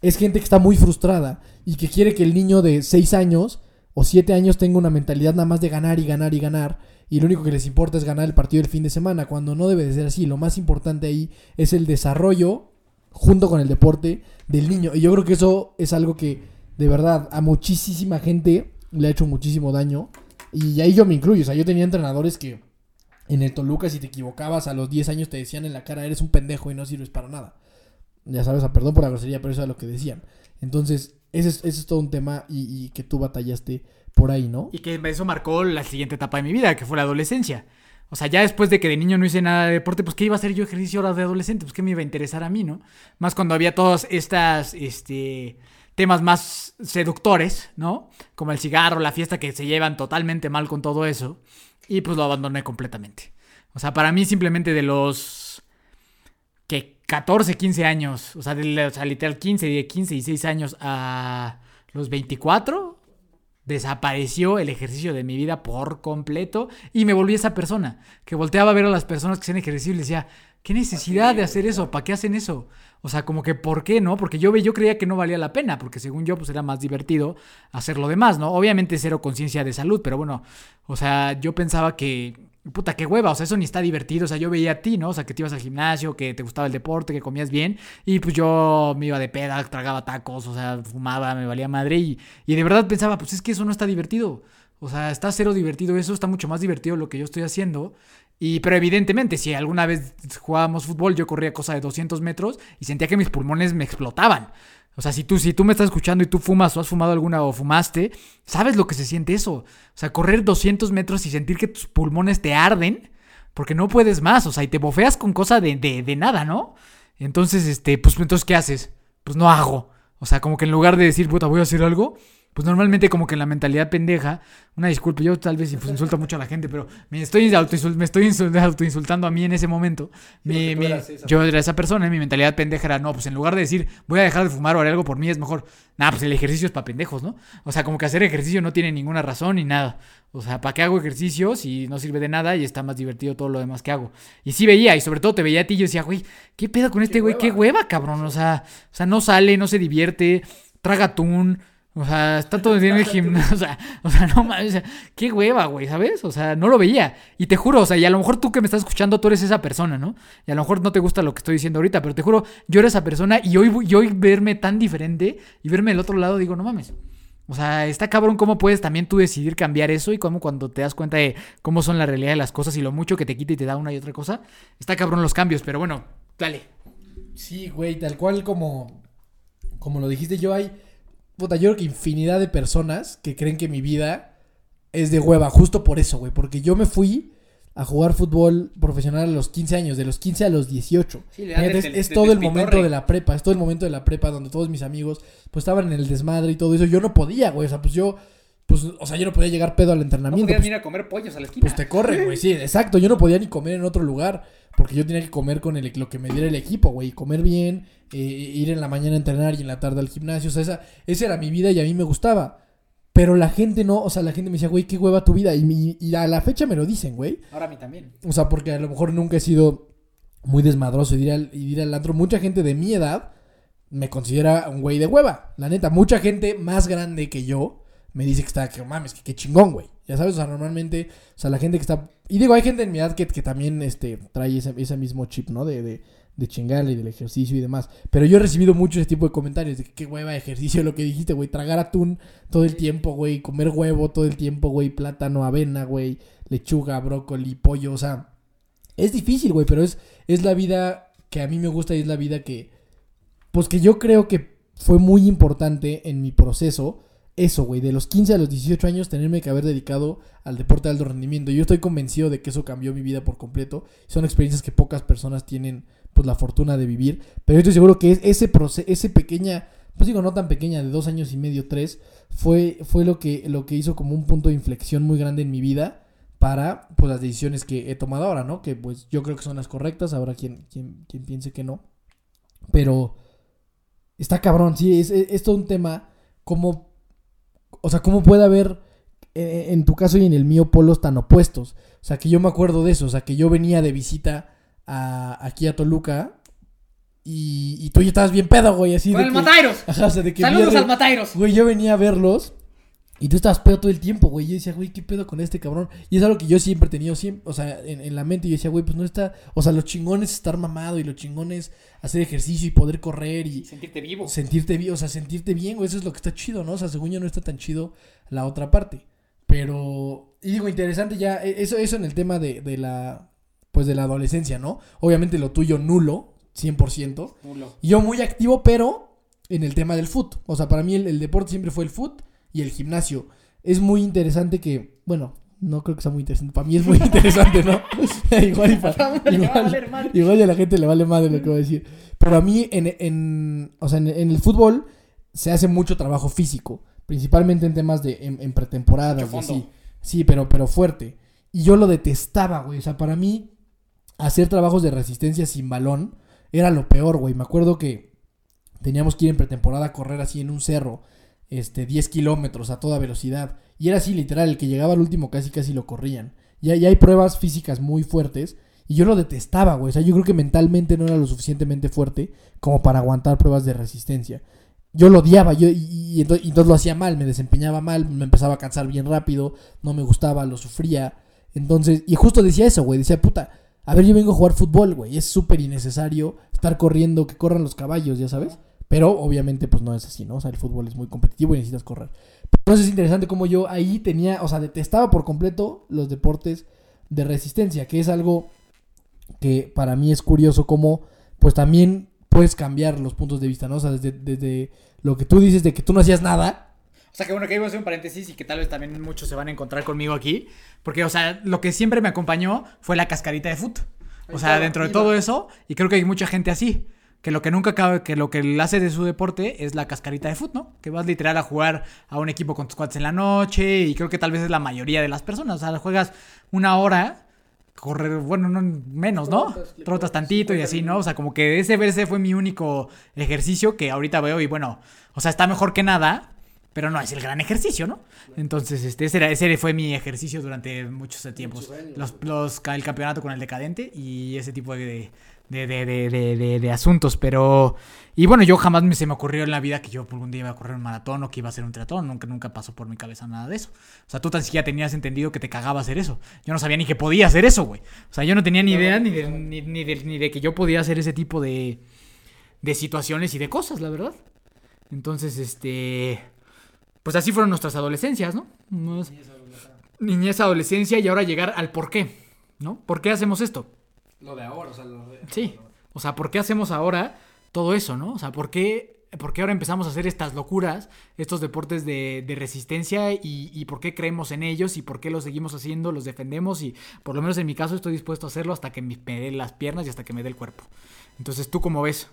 Es gente que está muy frustrada y que quiere que el niño de 6 años o 7 años tenga una mentalidad nada más de ganar y ganar y ganar. Y lo único que les importa es ganar el partido del fin de semana, cuando no debe de ser así. Lo más importante ahí es el desarrollo junto con el deporte del niño. Y yo creo que eso es algo que de verdad a muchísima gente le ha hecho muchísimo daño. Y ahí yo me incluyo. O sea, yo tenía entrenadores que en el Toluca si te equivocabas a los 10 años te decían en la cara eres un pendejo y no sirves para nada. Ya sabes, perdón por la grosería, pero eso es lo que decían. Entonces, ese es, ese es todo un tema y, y que tú batallaste por ahí, ¿no? Y que eso marcó la siguiente etapa de mi vida, que fue la adolescencia. O sea, ya después de que de niño no hice nada de deporte, pues ¿qué iba a hacer yo ejercicio ahora de adolescente? Pues ¿qué me iba a interesar a mí, no? Más cuando había todos estos este, temas más seductores, ¿no? Como el cigarro, la fiesta, que se llevan totalmente mal con todo eso. Y pues lo abandoné completamente. O sea, para mí simplemente de los... que 14, 15 años, o sea, de, o sea literal 15, de 15 y 6 años a los 24, desapareció el ejercicio de mi vida por completo y me volví esa persona que volteaba a ver a las personas que hacían ejercicio y les decía, ¿qué necesidad de hacer eso? ¿Para qué hacen eso? O sea, como que ¿por qué no? Porque yo, yo creía que no valía la pena, porque según yo pues era más divertido hacer lo demás, ¿no? Obviamente cero conciencia de salud, pero bueno, o sea, yo pensaba que puta, qué hueva, o sea, eso ni está divertido, o sea, yo veía a ti, ¿no? O sea, que te ibas al gimnasio, que te gustaba el deporte, que comías bien, y pues yo me iba de peda, tragaba tacos, o sea, fumaba, me valía madre, y, y de verdad pensaba, pues es que eso no está divertido, o sea, está cero divertido eso, está mucho más divertido lo que yo estoy haciendo, y pero evidentemente, si alguna vez jugábamos fútbol, yo corría cosa de 200 metros y sentía que mis pulmones me explotaban. O sea, si tú, si tú me estás escuchando y tú fumas o has fumado alguna o fumaste, sabes lo que se siente eso. O sea, correr 200 metros y sentir que tus pulmones te arden porque no puedes más. O sea, y te bofeas con cosa de, de, de nada, ¿no? Entonces, este, pues, entonces, ¿qué haces? Pues no hago. O sea, como que en lugar de decir, puta, voy a hacer algo, pues normalmente como que en la mentalidad pendeja, una disculpa, yo tal vez pues, insulto mucho a la gente, pero me estoy, me estoy insul- autoinsultando a mí en ese momento. Mi- mi- yo era esa persona, mi mentalidad pendeja era, no, pues en lugar de decir, voy a dejar de fumar o haré algo por mí, es mejor, nada, pues el ejercicio es para pendejos, ¿no? O sea, como que hacer ejercicio no tiene ninguna razón ni nada. O sea, ¿para qué hago ejercicio si no sirve de nada y está más divertido todo lo demás que hago? Y sí veía, y sobre todo te veía a ti y yo decía, güey, ¿qué pedo con este güey? ¿Qué hueva, cabrón? O sea, o sea, no sale, no se divierte, traga atún. O sea, está todo el día en el gimnasio. O sea, o sea, no mames. o sea, qué hueva, güey, ¿sabes? O sea, no lo veía. Y te juro, o sea, y a lo mejor tú que me estás escuchando, tú eres esa persona, ¿no? Y a lo mejor no te gusta lo que estoy diciendo ahorita, pero te juro, yo era esa persona y hoy, y hoy verme tan diferente y verme del otro lado, digo, no mames. O sea, está cabrón cómo puedes también tú decidir cambiar eso y cómo cuando te das cuenta de cómo son la realidad de las cosas y lo mucho que te quita y te da una y otra cosa, está cabrón los cambios, pero bueno, dale. Sí, güey, tal cual como, como lo dijiste yo, hay, puta, yo creo que infinidad de personas que creen que mi vida es de hueva, justo por eso, güey, porque yo me fui a jugar fútbol profesional a los 15 años, de los 15 a los 18. Sí, le Fíjate, es, es todo el momento de la prepa, es todo el momento de la prepa donde todos mis amigos pues estaban en el desmadre y todo eso. Yo no podía, güey, o sea, pues yo, pues, o sea, yo no podía llegar pedo al entrenamiento. pues, a comer pollos a la esquina. pues te corren, güey, sí, exacto. Yo no podía ni comer en otro lugar porque yo tenía que comer con el, lo que me diera el equipo, güey. Comer bien, eh, ir en la mañana a entrenar y en la tarde al gimnasio. O sea, esa, esa era mi vida y a mí me gustaba. Pero la gente no, o sea, la gente me decía, güey, qué hueva tu vida. Y, mi- y a la fecha me lo dicen, güey. Ahora a mí también. O sea, porque a lo mejor nunca he sido muy desmadroso y ir al, y ir al antro. Mucha gente de mi edad me considera un güey de hueva. La neta, mucha gente más grande que yo me dice que está, que mames, que, que chingón, güey. Ya sabes, o sea, normalmente, o sea, la gente que está... Y digo, hay gente en mi edad que, que también este, trae ese, ese mismo chip, ¿no? De, de, de chingarle y del ejercicio y demás. Pero yo he recibido mucho ese tipo de comentarios de que qué hueva de ejercicio, lo que dijiste, güey. Tragar atún todo el tiempo, güey. Comer huevo todo el tiempo, güey. Plátano, avena, güey. Lechuga, brócoli, pollo, o sea... Es difícil, güey, pero es, es la vida que a mí me gusta y es la vida que... Pues que yo creo que fue muy importante en mi proceso. Eso, güey, de los 15 a los 18 años tenerme que haber dedicado al deporte de alto rendimiento. Yo estoy convencido de que eso cambió mi vida por completo. Son experiencias que pocas personas tienen pues la fortuna de vivir. Pero yo estoy seguro que es ese proceso, ese pequeña, pues digo no tan pequeña, de dos años y medio, tres, fue, fue lo que, lo que hizo como un punto de inflexión muy grande en mi vida para pues las decisiones que he tomado ahora, ¿no? Que pues yo creo que son las correctas, habrá quien, quien, quien piense que no. Pero está cabrón, sí, es, es, es todo un tema como, o sea, cómo puede haber eh, en tu caso y en el mío polos tan opuestos. O sea, que yo me acuerdo de eso, o sea, que yo venía de visita a, aquí a Toluca y, y tú ya estabas bien pedo, güey, así de que... Matairos! Ajá, o sea, de que ¡Saludos al Matairos! Güey, yo venía a verlos y tú estabas pedo todo el tiempo, güey. Yo decía, güey, ¿qué pedo con este cabrón? Y es algo que yo siempre he tenido, siempre, o sea, en, en la mente. Yo decía, güey, pues no está. O sea, lo chingón es estar mamado y lo chingón es hacer ejercicio y poder correr y Sentirte vivo. sentirte bien. O sea, sentirte bien, güey, eso es lo que está chido, ¿no? O sea, según yo no está tan chido la otra parte. Pero, y digo, interesante ya, e- eso, eso en el tema de, de la, pues de la adolescencia, ¿no? Obviamente lo tuyo nulo, 100%. Y yo muy activo, pero en el tema del foot. O sea, para mí el, el deporte siempre fue el foot y el gimnasio. Es muy interesante que, bueno, no creo que sea muy interesante. Para mí es muy interesante, ¿no? igual, y pa- igual, a la gente le vale madre lo que voy a decir. Pero a mí, en, en- o sea, en, en el fútbol se hace mucho trabajo físico. Principalmente en temas de en, en pretemporadas. Así. Sí, pero, pero fuerte. Y yo lo detestaba, güey. O sea, para mí, hacer trabajos de resistencia sin balón era lo peor, güey. Me acuerdo que teníamos que ir en pretemporada a correr así en un cerro, este, 10 kilómetros a toda velocidad. Y era así, literal, el que llegaba al último casi casi lo corrían. Ya hay pruebas físicas muy fuertes. Y yo lo detestaba, güey. O sea, yo creo que mentalmente no era lo suficientemente fuerte como para aguantar pruebas de resistencia. Yo lo odiaba, yo, y, y ento- y entonces lo hacía mal, me desempeñaba mal, me empezaba a cansar bien rápido, no me gustaba, lo sufría. Entonces, y justo decía eso, güey, decía, puta, a ver, yo vengo a jugar fútbol, güey, es súper innecesario estar corriendo, que corran los caballos, ya sabes. Pero obviamente, pues no es así, ¿no? O sea, el fútbol es muy competitivo y necesitas correr. Entonces es interesante como yo ahí tenía, o sea, detestaba por completo los deportes de resistencia, que es algo que para mí es curioso como, pues también puedes cambiar los puntos de vista, ¿no? O sea, desde, desde lo que tú dices de que tú no hacías nada, O sea, que bueno, que voy a hacer un paréntesis y que tal vez también muchos se van a encontrar conmigo aquí. Porque, o sea, lo que siempre me acompañó fue la cascarita de foot. O sea, dentro de iba. todo eso, y creo que hay mucha gente así. Que lo que nunca cabe, que lo que le hace de su deporte es la cascarita de fútbol, ¿no? Que vas literal a jugar a un equipo con tus cuates en la noche y creo que tal vez es la mayoría de las personas, o sea, juegas una hora, correr, bueno, no, menos, ¿no? Trotas tantito y así, ¿no? O sea, como que ese verse fue mi único ejercicio que ahorita veo y bueno, o sea, está mejor que nada, pero no es el gran ejercicio, ¿no? Entonces, este, ese, era- ese fue mi ejercicio durante muchos tiempos. Los, los- el campeonato con el decadente y ese tipo de, de, de, de, de- de- de asuntos. Pero, y bueno, yo jamás me, se me ocurrió en la vida que yo algún día iba a correr un maratón o que iba a hacer un triatlón. Nunca, nunca pasó por mi cabeza nada de eso. O sea, tú tan siquiera tenías entendido que te cagaba hacer eso. Yo no sabía ni que podía hacer eso, güey. O sea, yo no tenía ni idea ni de, ni, ni de, ni de que yo podía hacer ese tipo de, de situaciones y de cosas, la verdad. Entonces, este. Pues así fueron nuestras adolescencias, ¿no? Nos- Niñez, adolescencia y ahora llegar al por qué, ¿no? ¿Por qué hacemos esto? Lo de ahora, o sea, lo de... Sí. O sea, ¿por qué hacemos ahora todo eso, no? O sea, ¿por qué, por qué ahora empezamos a hacer estas locuras, estos deportes de, de resistencia y, y por qué creemos en ellos y por qué los seguimos haciendo, los defendemos y por lo menos en mi caso estoy dispuesto a hacerlo hasta que me me dé las piernas y hasta que me dé el cuerpo. Entonces, ¿tú cómo ves?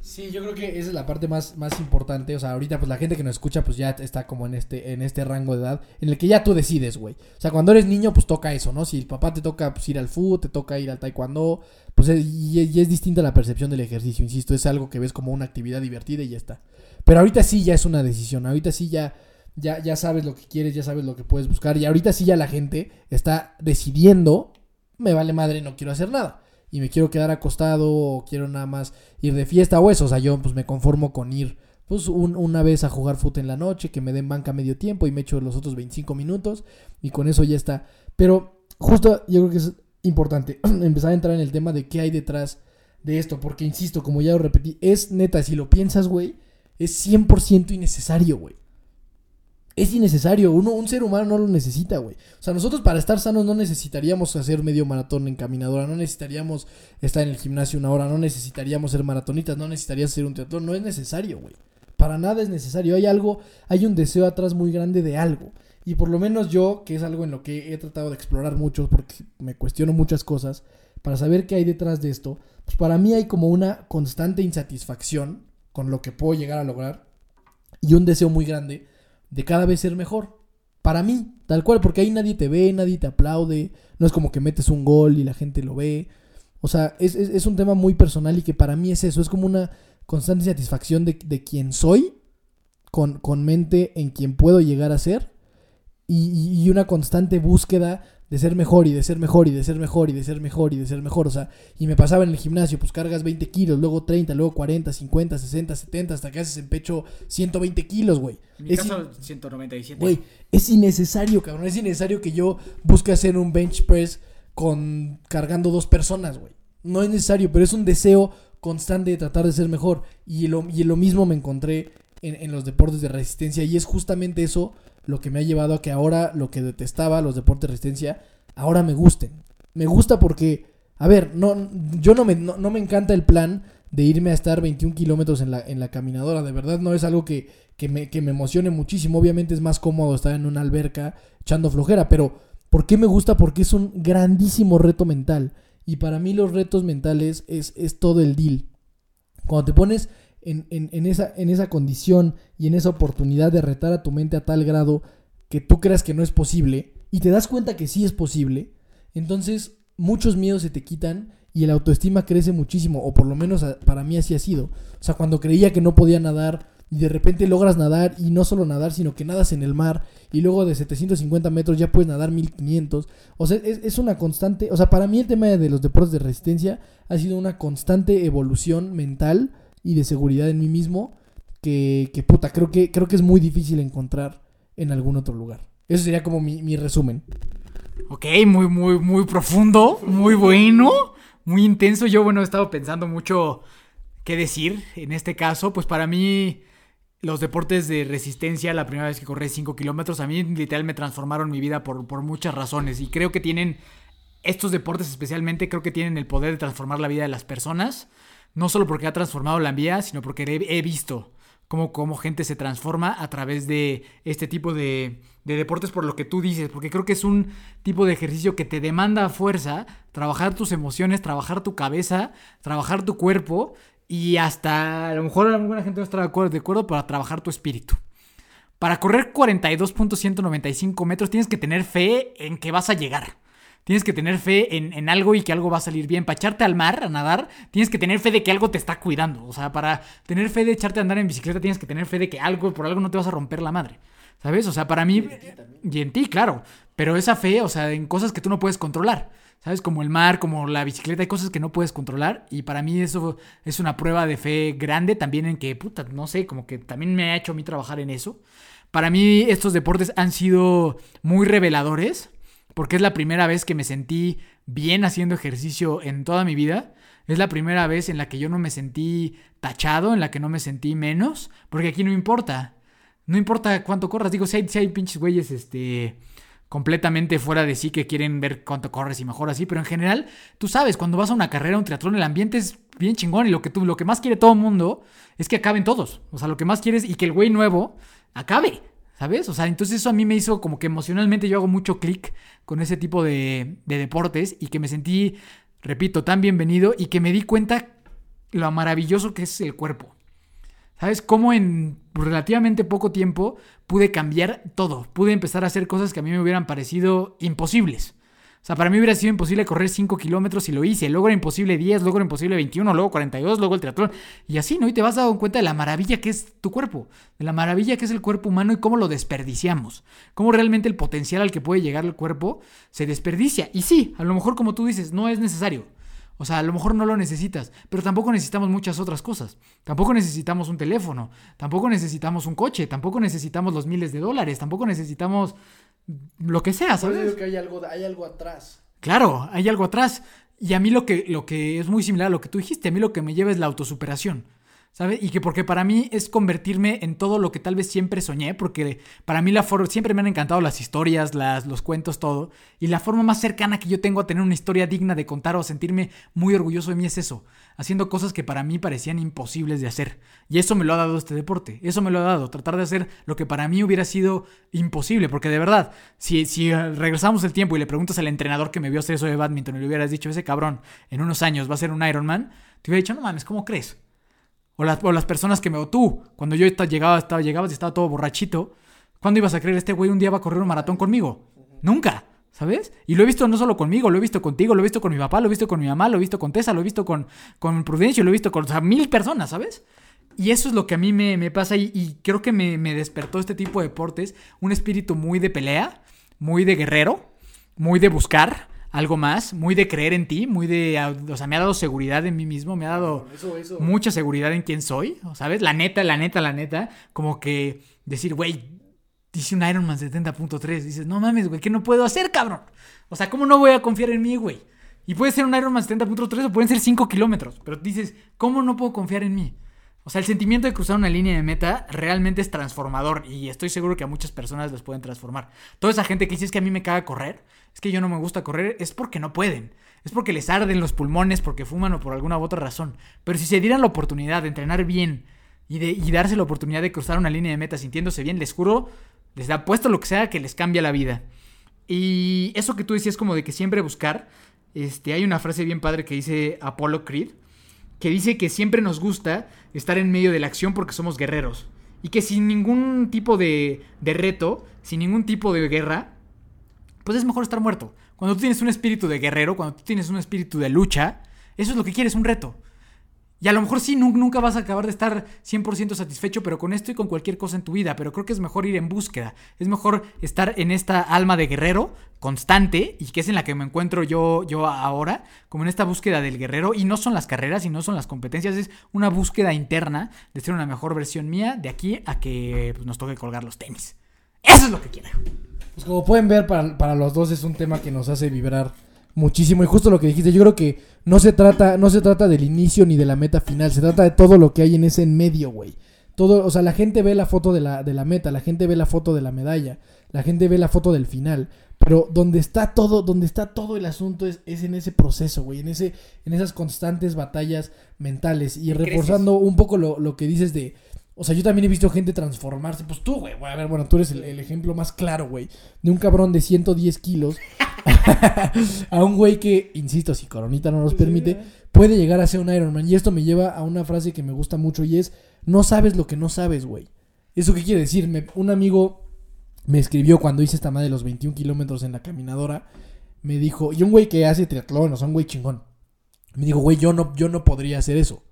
Sí, yo creo que esa es la parte más, más importante. O sea, ahorita pues la gente que nos escucha pues ya está como en este, en este rango de edad en el que ya tú decides, güey. O sea, cuando eres niño pues toca eso, ¿no? Si el papá te toca pues, ir al fútbol, te toca ir al taekwondo, pues es- y, es distinta la percepción del ejercicio, insisto, es algo que ves como una actividad divertida y ya está. Pero ahorita sí ya es una decisión, ahorita sí ya, ya, ya sabes lo que quieres, ya sabes lo que puedes buscar y ahorita sí ya la gente está decidiendo, me vale madre, no quiero hacer nada. Y me quiero quedar acostado o quiero nada más ir de fiesta o eso. O sea, yo pues me conformo con ir pues un- una vez a jugar fútbol en la noche, que me den banca medio tiempo y me echo los otros 25 minutos y con eso ya está. Pero justo yo creo que es importante empezar a entrar en el tema de qué hay detrás de esto, porque insisto, como ya lo repetí, es neta, si lo piensas, güey, es 100% innecesario, güey. Es innecesario, uno, un ser humano no lo necesita, güey. O sea, nosotros para estar sanos no necesitaríamos hacer medio maratón en caminadora, no necesitaríamos estar en el gimnasio una hora, no necesitaríamos ser maratonitas, no necesitarías hacer un triatlón, no es necesario, güey. Para nada es necesario, hay algo, hay un deseo atrás muy grande de algo. Y por lo menos yo, que es algo en lo que he tratado de explorar mucho, porque me cuestiono muchas cosas, para saber qué hay detrás de esto, pues para mí hay como una constante insatisfacción con lo que puedo llegar a lograr y un deseo muy grande de cada vez ser mejor. Para mí, tal cual, porque ahí nadie te ve, nadie te aplaude, no es como que metes un gol y la gente lo ve. O sea, es, es- un tema muy personal y que para mí es eso, es como una constante satisfacción de, de quién soy, con, con mente en quien puedo llegar a ser, y- y una constante búsqueda de ser mejor y de ser mejor y de ser mejor y de ser mejor y de ser mejor. O sea, y me pasaba en el gimnasio, pues cargas 20 kilos, luego 30, luego 40, 50, 60, 70, hasta que haces en pecho 120 kilos, güey. En mi Es caso, 197. Güey, es innecesario, cabrón. Es innecesario que yo busque hacer un bench press con cargando dos personas, güey. No es necesario, pero es un deseo constante de tratar de ser mejor. Y lo, y lo mismo me encontré en, en los deportes de resistencia. Y es justamente eso lo que me ha llevado a que ahora lo que detestaba, los deportes de resistencia, ahora me gusten. Me gusta porque, a ver, no, yo no me, no, me encanta el plan de irme a estar 21 kilómetros en la, en la caminadora. De verdad no es algo que, que me, que me emocione muchísimo. Obviamente es más cómodo estar en una alberca echando flojera, pero ¿por qué me gusta? Porque es un grandísimo reto mental. Y para mí los retos mentales es, es todo el deal. Cuando te pones en, en- esa, en esa condición y en esa oportunidad de retar a tu mente a tal grado que tú creas que no es posible y te das cuenta que sí es posible, entonces muchos miedos se te quitan y el autoestima crece muchísimo, o por lo menos para mí así ha sido. O sea, cuando creía que no podía nadar y de repente logras nadar y no solo nadar, sino que nadas en el mar y luego de 750 metros ya puedes nadar 1500. O sea, es, es una constante, o sea, para mí el tema de los deportes de resistencia ha sido una constante evolución mental y de seguridad en mí mismo que, que puta, creo que, creo que es muy difícil encontrar en algún otro lugar. Eso sería como mi, mi resumen. Ok, muy, muy, muy profundo, muy bueno, muy intenso. Yo, bueno, he estado pensando mucho qué decir en este caso. Pues para mí, los deportes de resistencia, la primera vez que corrí 5 kilómetros, a mí literal me transformaron mi vida por, por muchas razones. Y creo que tienen, estos deportes especialmente, creo que tienen el poder de transformar la vida de las personas. No solo porque ha transformado la mía, sino porque he, visto cómo, cómo gente se transforma a través de este tipo de, de deportes por lo que tú dices, porque creo que es un tipo de ejercicio que te demanda fuerza, trabajar tus emociones, trabajar tu cabeza, trabajar tu cuerpo y hasta a lo mejor alguna gente no estará de de acuerdo para trabajar tu espíritu. Para correr 42.195 metros tienes que tener fe en que vas a llegar. Tienes que tener fe en, en, algo y que algo va a salir bien. Para echarte al mar, a nadar, tienes que tener fe de que algo te está cuidando. O sea, para tener fe de echarte a andar en bicicleta, tienes que tener fe de que algo, por algo no te vas a romper la madre. ¿Sabes? O sea, para mí... Y en ti, claro. Pero esa fe, o sea, en cosas que tú no puedes controlar. ¿Sabes? Como el mar, como la bicicleta, hay cosas que no puedes controlar. Y para mí eso es una prueba de fe grande también en que, puta, no sé, como que también me ha hecho a mí trabajar en eso. Para mí estos deportes han sido muy reveladores porque es la primera vez que me sentí bien haciendo ejercicio en toda mi vida. Es la primera vez en la que yo no me sentí tachado, en la que no me sentí menos, porque aquí no importa. No importa cuánto corras. Digo, si hay, si hay pinches güeyes, este completamente fuera de sí que quieren ver cuánto corres y mejor así, pero en general, tú sabes, cuando vas a una carrera, un triatlón, el ambiente es bien chingón y lo que tú, lo que más quiere todo el mundo es que acaben todos. O sea, lo que más quieres y que el güey nuevo acabe. ¿Sabes? O sea, entonces eso a mí me hizo como que emocionalmente yo hago mucho clic con ese tipo de, de, deportes y que me sentí, repito, tan bienvenido y que me di cuenta lo maravilloso que es el cuerpo. ¿Sabes? Cómo en relativamente poco tiempo pude cambiar todo. Pude empezar a hacer cosas que a mí me hubieran parecido imposibles. O sea, para mí hubiera sido imposible correr 5 kilómetros y lo hice. Luego era imposible 10, luego era imposible 21, luego 42, luego el triatlón. Y así, ¿no? Y te vas dando cuenta de la maravilla que es tu cuerpo. De la maravilla que es el cuerpo humano y cómo lo desperdiciamos. Cómo realmente el potencial al que puede llegar el cuerpo se desperdicia. Y sí, a lo mejor como tú dices, no es necesario. O sea, a lo mejor no lo necesitas, pero tampoco necesitamos muchas otras cosas. Tampoco necesitamos un teléfono, tampoco necesitamos un coche, tampoco necesitamos los miles de dólares, tampoco necesitamos lo que sea, ¿sabes? Yo digo que hay algo, hay algo atrás. Claro, hay algo atrás. Y a mí lo que, lo que es muy similar a lo que tú dijiste, a mí lo que me lleva es la autosuperación. ¿Sabes? Y que porque para mí es convertirme en todo lo que tal vez siempre soñé, porque para mí la forma, siempre me han encantado las historias, las, los cuentos, todo. Y la forma más cercana que yo tengo a tener una historia digna de contar o sentirme muy orgulloso de mí es eso, haciendo cosas que para mí parecían imposibles de hacer. Y eso me lo ha dado este deporte, eso me lo ha dado, tratar de hacer lo que para mí hubiera sido imposible, porque de verdad, si, si regresamos el tiempo y le preguntas al entrenador que me vio hacer eso de badminton y le hubieras dicho, ese cabrón en unos años va a ser un Ironman, te hubiera dicho, no mames, ¿cómo crees? O las, o las personas que me... O tú, cuando yo estaba, llegaba, estaba, llegabas y estaba todo borrachito, ¿cuándo ibas a creer este güey un día va a correr un maratón conmigo? Nunca, ¿sabes? Y lo he visto no solo conmigo, lo he visto contigo, lo he visto con mi papá, lo he visto con mi mamá, lo he visto con Tessa, lo he visto con, con Prudencio, lo he visto con o sea, mil personas, ¿sabes? Y eso es lo que a mí me, me pasa y, y, creo que me, me despertó este tipo de deportes, un espíritu muy de pelea, muy de guerrero, muy de buscar, algo más, muy de creer en ti, muy de, o sea, me ha dado seguridad en mí mismo, me ha dado Eso, eso. mucha seguridad en quién soy, ¿sabes? La neta, la neta, la neta, como que decir, güey, dice un Ironman 70.3, dices, no mames, güey, ¿qué no puedo hacer, cabrón? O sea, ¿cómo no voy a confiar en mí, güey? Y puede ser un Ironman 70.3 o pueden ser 5 kilómetros, pero dices, ¿cómo no puedo confiar en mí? O sea, el sentimiento de cruzar una línea de meta realmente es transformador y estoy seguro que a muchas personas les pueden transformar. Toda esa gente que dice es que a mí me caga correr, es que yo no me gusta correr, es porque no pueden. Es porque les arden los pulmones, porque fuman o por alguna otra razón. Pero si se dieran la oportunidad de entrenar bien y, de, y darse la oportunidad de cruzar una línea de meta sintiéndose bien, les juro, les apuesto lo que sea que les cambia la vida. Y eso que tú decías como de que siempre buscar, este, hay una frase bien padre que dice Apollo Creed, que dice que siempre nos gusta estar en medio de la acción porque somos guerreros. Y que sin ningún tipo de, de reto, sin ningún tipo de guerra, pues es mejor estar muerto. Cuando tú tienes un espíritu de guerrero, cuando tú tienes un espíritu de lucha, eso es lo que quieres, un reto. Y a lo mejor sí, nunca vas a acabar de estar 100% satisfecho, pero con esto y con cualquier cosa en tu vida. Pero creo que es mejor ir en búsqueda. Es mejor estar en esta alma de guerrero constante, y que es en la que me encuentro yo, yo ahora, como en esta búsqueda del guerrero. Y no son las carreras y no son las competencias, es una búsqueda interna de ser una mejor versión mía de aquí a que pues, nos toque colgar los tenis. Eso es lo que quiero. Pues como pueden ver, para, para los dos es un tema que nos hace vibrar muchísimo. Y justo lo que dijiste, yo creo que no se trata, no se trata del inicio ni de la meta final, se trata de todo lo que hay en ese en medio, güey. Todo, o sea, la gente ve la foto de la, de la meta, la gente ve la foto de la medalla, la gente ve la foto del final. Pero donde está todo, donde está todo el asunto es, es en ese proceso, güey, en ese, en esas constantes batallas mentales. Y reforzando un poco lo, lo que dices de O sea, yo también he visto gente transformarse. Pues tú, güey. A ver, bueno, tú eres el, el ejemplo más claro, güey. De un cabrón de 110 kilos a un güey que, insisto, si Coronita no nos permite, puede llegar a ser un Ironman. Y esto me lleva a una frase que me gusta mucho y es, no sabes lo que no sabes, güey. ¿Eso qué quiere decir? Me- un amigo me escribió cuando hice esta madre de los 21 kilómetros en la caminadora. Me dijo, y un güey que hace triatlón, o sea, un güey chingón. Me dijo, güey, yo no, yo no podría hacer eso.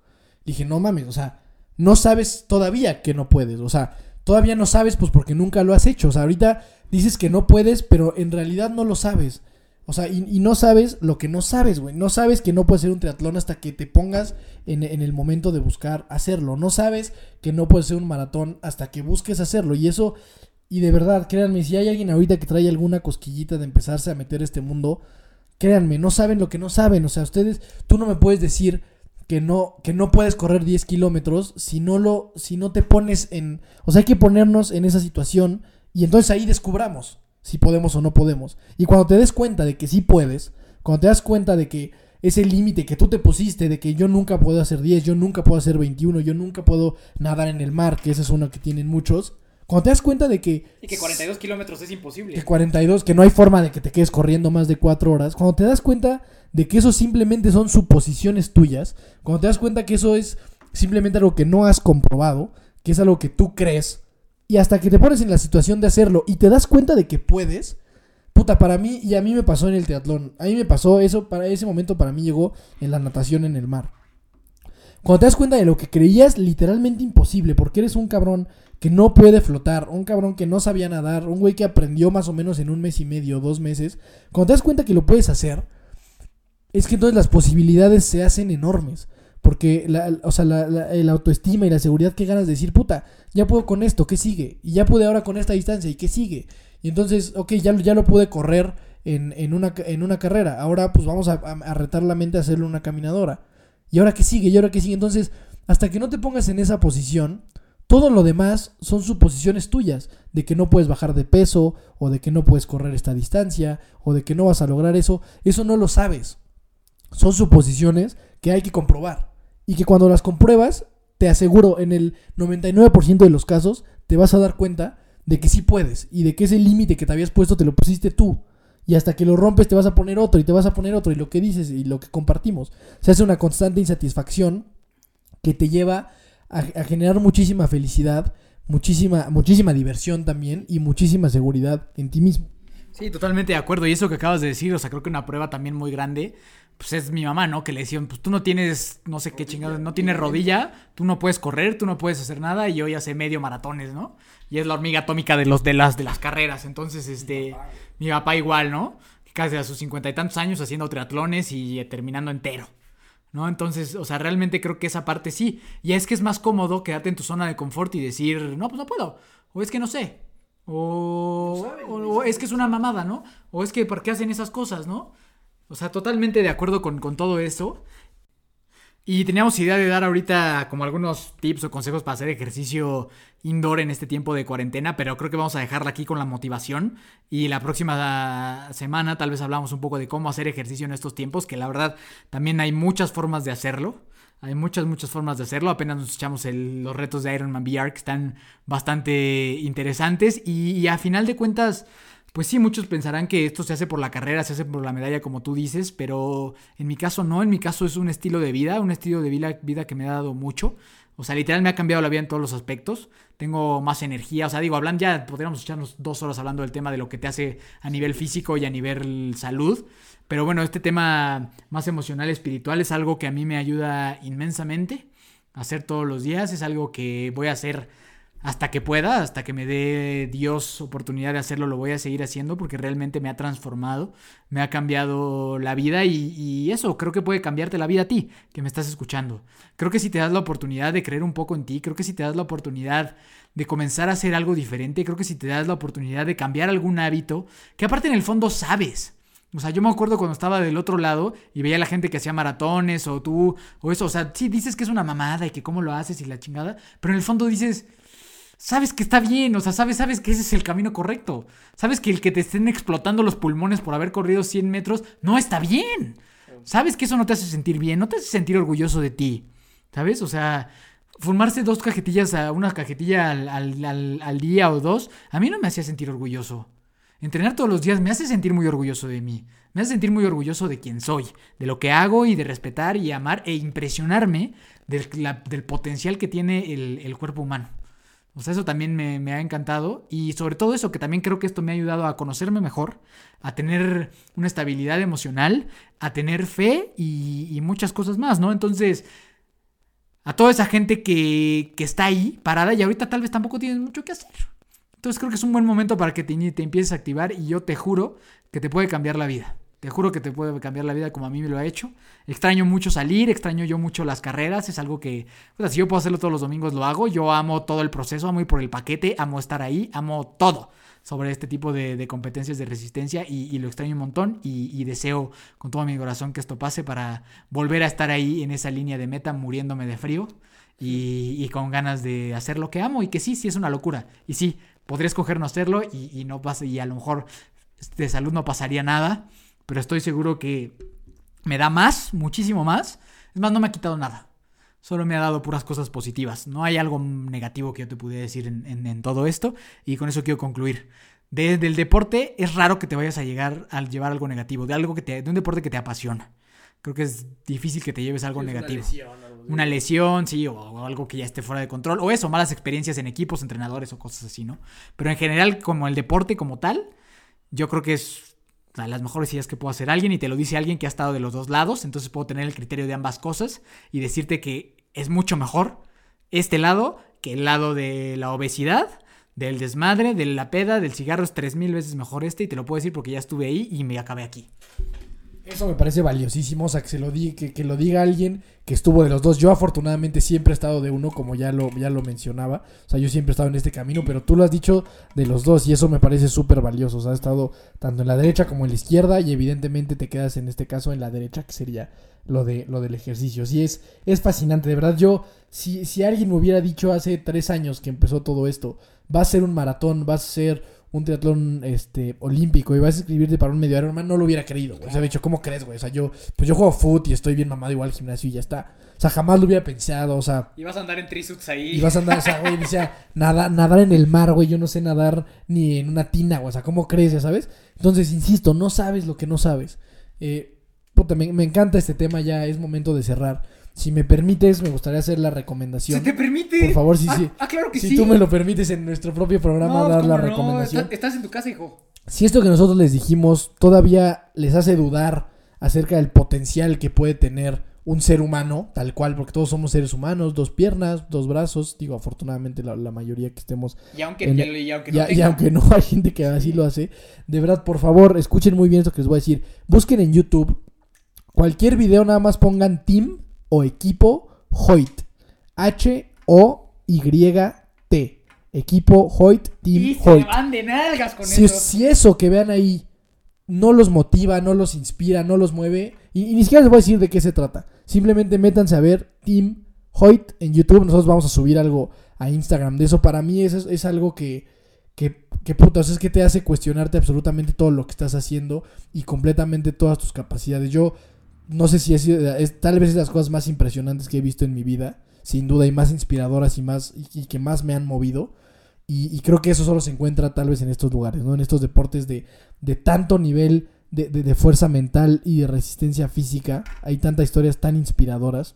Dije, no mames, o sea, no sabes todavía que no puedes. O sea, todavía no sabes, pues porque nunca lo has hecho. O sea, ahorita dices que no puedes, pero en realidad no lo sabes. O sea, y, no sabes lo que no sabes, güey. No sabes que no puedes hacer un triatlón hasta que te pongas en, en el momento de buscar hacerlo. No sabes que no puedes hacer un maratón hasta que busques hacerlo. Y eso, y de verdad, créanme, si hay alguien ahorita que trae alguna cosquillita de empezarse a meter este mundo, créanme, no saben lo que no saben. O sea, ustedes, tú no me puedes decir que no, que no puedes correr 10 kilómetros si no lo, si no te pones en, o sea, hay que ponernos en esa situación y entonces ahí descubramos si podemos o no podemos. Y cuando te des cuenta de que sí puedes, cuando te das cuenta de que ese límite que tú te pusiste de que yo nunca puedo hacer 10, yo nunca puedo hacer 21, yo nunca puedo nadar en el mar, que esa es una que tienen muchos, cuando te das cuenta de que Y que 42 kilómetros es imposible. que 42, que no hay forma de que te quedes corriendo más de 4 horas, cuando te das cuenta de que eso simplemente son suposiciones tuyas, cuando te das cuenta que eso es simplemente algo que no has comprobado, que es algo que tú crees, y hasta que te pones en la situación de hacerlo y te das cuenta de que puedes, puta, para mí, y a mí me pasó en el triatlón, a mí me pasó eso, para ese momento para mí llegó en la natación en el mar. Cuando te das cuenta de lo que creías literalmente imposible, porque eres un cabrón que no puede flotar, un cabrón que no sabía nadar, un güey que aprendió más o menos en un mes y medio, dos meses, cuando te das cuenta que lo puedes hacer, es que entonces las posibilidades se hacen enormes. Porque la, o sea, la, autoestima y la seguridad que ganas de decir, puta, ya puedo con esto, ¿qué sigue? Y ya pude ahora con esta distancia, ¿y qué sigue? Y entonces, ok, ya, ya lo pude correr en, en una, en una carrera. Ahora pues vamos a, a- a retar la mente a hacerlo una caminadora. ¿Y ahora qué sigue? ¿Y ahora qué sigue? Entonces, hasta que no te pongas en esa posición, todo lo demás son suposiciones tuyas, de que no puedes bajar de peso, o de que no puedes correr esta distancia, o de que no vas a lograr eso. Eso no lo sabes. Son suposiciones que hay que comprobar. Y que cuando las compruebas, te aseguro, en el 99% de los casos, te vas a dar cuenta de que sí puedes. Y de que ese límite que te habías puesto te lo pusiste tú. Y hasta que lo rompes te vas a poner otro y te vas a poner otro. Y lo que dices y lo que compartimos. Se hace una constante insatisfacción que te lleva a, a generar muchísima felicidad, muchísima, muchísima diversión también y muchísima seguridad en ti mismo. Sí, totalmente de acuerdo. Y eso que acabas de decir, o sea, creo que una prueba también muy grande, pues es mi mamá, ¿no? Que le decían, pues tú no tienes, no sé qué chingados, no tienes rodilla, tú no puedes correr, tú no puedes hacer nada, y yo ya sé medio maratones, ¿no? Y es la hormiga atómica de los de las de las carreras. Entonces, este, mi papá igual, ¿no? Casi a sus cincuenta y tantos años haciendo triatlones y eh, terminando entero. ¿No? Entonces, o sea, realmente creo que esa parte sí. Y es que es más cómodo quedarte en tu zona de confort y decir, no, pues no puedo. O es que no sé. O, o- o es que es una mamada, ¿no? O es que ¿por qué hacen esas cosas, no? O sea, totalmente de acuerdo con, con todo eso. Y teníamos idea de dar ahorita como algunos tips o consejos para hacer ejercicio indoor en este tiempo de cuarentena, pero creo que vamos a dejarla aquí con la motivación. Y la próxima semana tal vez hablamos un poco de cómo hacer ejercicio en estos tiempos, que la verdad también hay muchas formas de hacerlo. Hay muchas, muchas formas de hacerlo. Apenas nos echamos los retos de Ironman VR que están bastante interesantes. Y a final de cuentas, pues sí, muchos pensarán que esto se hace por la carrera, se hace por la medalla, como tú dices, pero en mi caso no. En mi caso es un estilo de vida, un estilo de vida, vida que me ha dado mucho. O sea, literal me ha cambiado la vida en todos los aspectos. Tengo más energía. O sea, digo, hablan ya, podríamos echarnos dos horas hablando del tema de lo que te hace a nivel físico y a nivel salud. Pero bueno, este tema más emocional, espiritual, es algo que a mí me ayuda inmensamente a hacer todos los días. Es algo que voy a hacer hasta que pueda, hasta que me dé Dios oportunidad de hacerlo, lo voy a seguir haciendo porque realmente me ha transformado, me ha cambiado la vida y, eso creo que puede cambiarte la vida a ti, que me estás escuchando. Creo que si te das la oportunidad de creer un poco en ti, creo que si te das la oportunidad de comenzar a hacer algo diferente, creo que si te das la oportunidad de cambiar algún hábito, que aparte en el fondo sabes. O sea, yo me acuerdo cuando estaba del otro lado y veía a la gente que hacía maratones o tú o eso. O sea, sí dices que es una mamada y que cómo lo haces y la chingada, pero en el fondo dices, sabes que está bien, o sea, sabes, sabes que ese es el camino correcto. Sabes que el que te estén explotando los pulmones por haber corrido 100 metros no está bien. Sabes que eso no te hace sentir bien, no te hace sentir orgulloso de ti. ¿Sabes? O sea, fumarse dos cajetillas, a una cajetilla al, al- al- día o dos, a mí no me hacía sentir orgulloso. Entrenar todos los días me hace sentir muy orgulloso de mí. Me hace sentir muy orgulloso de quién soy, de lo que hago y de respetar y amar e impresionarme del, del potencial que tiene el, el cuerpo humano. O sea, eso también me, me ha encantado. Y sobre todo eso, que también creo que esto me ha ayudado a conocerme mejor, a tener una estabilidad emocional, a tener fe y, muchas cosas más, ¿no? Entonces, a toda esa gente que, que está ahí parada y ahorita tal vez tampoco tienes mucho que hacer. Entonces creo que es un buen momento para que te, te empieces a activar y yo te juro que te puede cambiar la vida. Te juro que te puede cambiar la vida como a mí me lo ha hecho. Extraño mucho salir, extraño yo mucho las carreras. Es algo que, o sea, si yo puedo hacerlo todos los domingos, lo hago. Yo amo todo el proceso, amo ir por el paquete, amo estar ahí, amo todo sobre este tipo de, competencias de resistencia y, lo extraño un montón y, deseo con todo mi corazón que esto pase para volver a estar ahí en esa línea de meta muriéndome de frío y, con ganas de hacer lo que amo y que sí, sí es una locura. Y sí, podría escoger no hacerlo y no pasa, y a lo mejor de salud no pasaría nada, pero estoy seguro que me da más, muchísimo más. Es más, no me ha quitado nada. Solo me ha dado puras cosas positivas. No hay algo negativo que yo te pudiera decir en, en- en todo esto. Y con eso quiero concluir. Desde el deporte es raro que te vayas a llegar a llevar algo negativo. De algo que te, de un deporte que te apasiona. Creo que es difícil que te lleves algo negativo. Una lesión, sí, o, o algo que ya esté fuera de control. O eso, malas experiencias en equipos, entrenadores o cosas así, ¿no? Pero en general, como el deporte como tal, yo creo que es las mejores ideas que puedo hacer alguien y te lo dice alguien que ha estado de los dos lados, entonces puedo tener el criterio de ambas cosas y decirte que es mucho mejor este lado que el lado de la obesidad, del desmadre, de la peda, del cigarro es tres mil veces mejor este y te lo puedo decir porque ya estuve ahí y me acabé aquí. Eso me parece valiosísimo, o sea, que, se lo di, que, que lo diga alguien que estuvo de los dos. Yo afortunadamente siempre he estado de uno, como ya lo, ya lo mencionaba. O sea, yo siempre he estado en este camino, pero tú lo has dicho de los dos y eso me parece súper valioso. O sea, has estado tanto en la derecha como en la izquierda y evidentemente te quedas en este caso en la derecha, que sería lo, de, lo del ejercicio. Sí, es, es fascinante, de verdad. Yo, si, si alguien me hubiera dicho hace tres años que empezó todo esto, va a ser un maratón, va a ser un triatlón este, olímpico y vas a escribirte para un medio Ironman, no lo hubiera creído, güey. O sea, de hecho, ¿cómo crees, güey? O sea, yo, pues yo juego foot y estoy bien mamado igual al gimnasio y ya está. O sea, jamás lo hubiera pensado, o sea, Y vas a andar en trisuits ahí. y vas a andar, o sea, güey, decía, nada, nadar en el mar, güey, yo no sé nadar ni en una tina, güey, o sea, ¿cómo crees, ya sabes? Entonces, insisto, no sabes lo que no sabes. Eh, puta, me, me encanta este tema, ya es momento de cerrar. Si me permites, me gustaría hacer la recomendación. ¿Se te permite? Por favor, sí, Ah, sí. Ah, claro que si sí. tú me lo permites en nuestro propio programa No, dar la no, recomendación. está- Estás en tu casa, hijo. Si esto que nosotros les dijimos todavía les hace dudar acerca del potencial que puede tener un ser humano, tal cual, porque todos somos seres humanos, dos piernas, dos brazos, digo, afortunadamente la, la mayoría que estemos, Y aunque, En- y aunque y, no a- y tenga- aunque no hay gente que así lo hace, de verdad, por favor, escuchen muy bien esto que les voy a decir, busquen en YouTube, cualquier video nada más pongan team o equipo Hoyt, H-O-Y-T, equipo Hoyt, team Y se Hoyt. van de nalgas con Si, eso. si eso que vean ahí no los motiva, no los inspira, no los mueve, y, y ni siquiera les voy a decir de qué se trata. Simplemente métanse a ver Team Hoyt en YouTube. Nosotros vamos a subir algo a Instagram de eso. Para mí es, es algo que, que, que putas, es que te hace cuestionarte absolutamente todo lo que estás haciendo y completamente todas tus capacidades. Yo no sé si es, tal vez es las cosas más impresionantes que he visto en mi vida, sin duda, y más inspiradoras y más y, que más me han movido. Y, y creo que eso solo se encuentra tal vez en estos lugares, ¿no? En estos deportes de, de tanto nivel de, de- de fuerza mental y de resistencia física. Hay tantas historias tan inspiradoras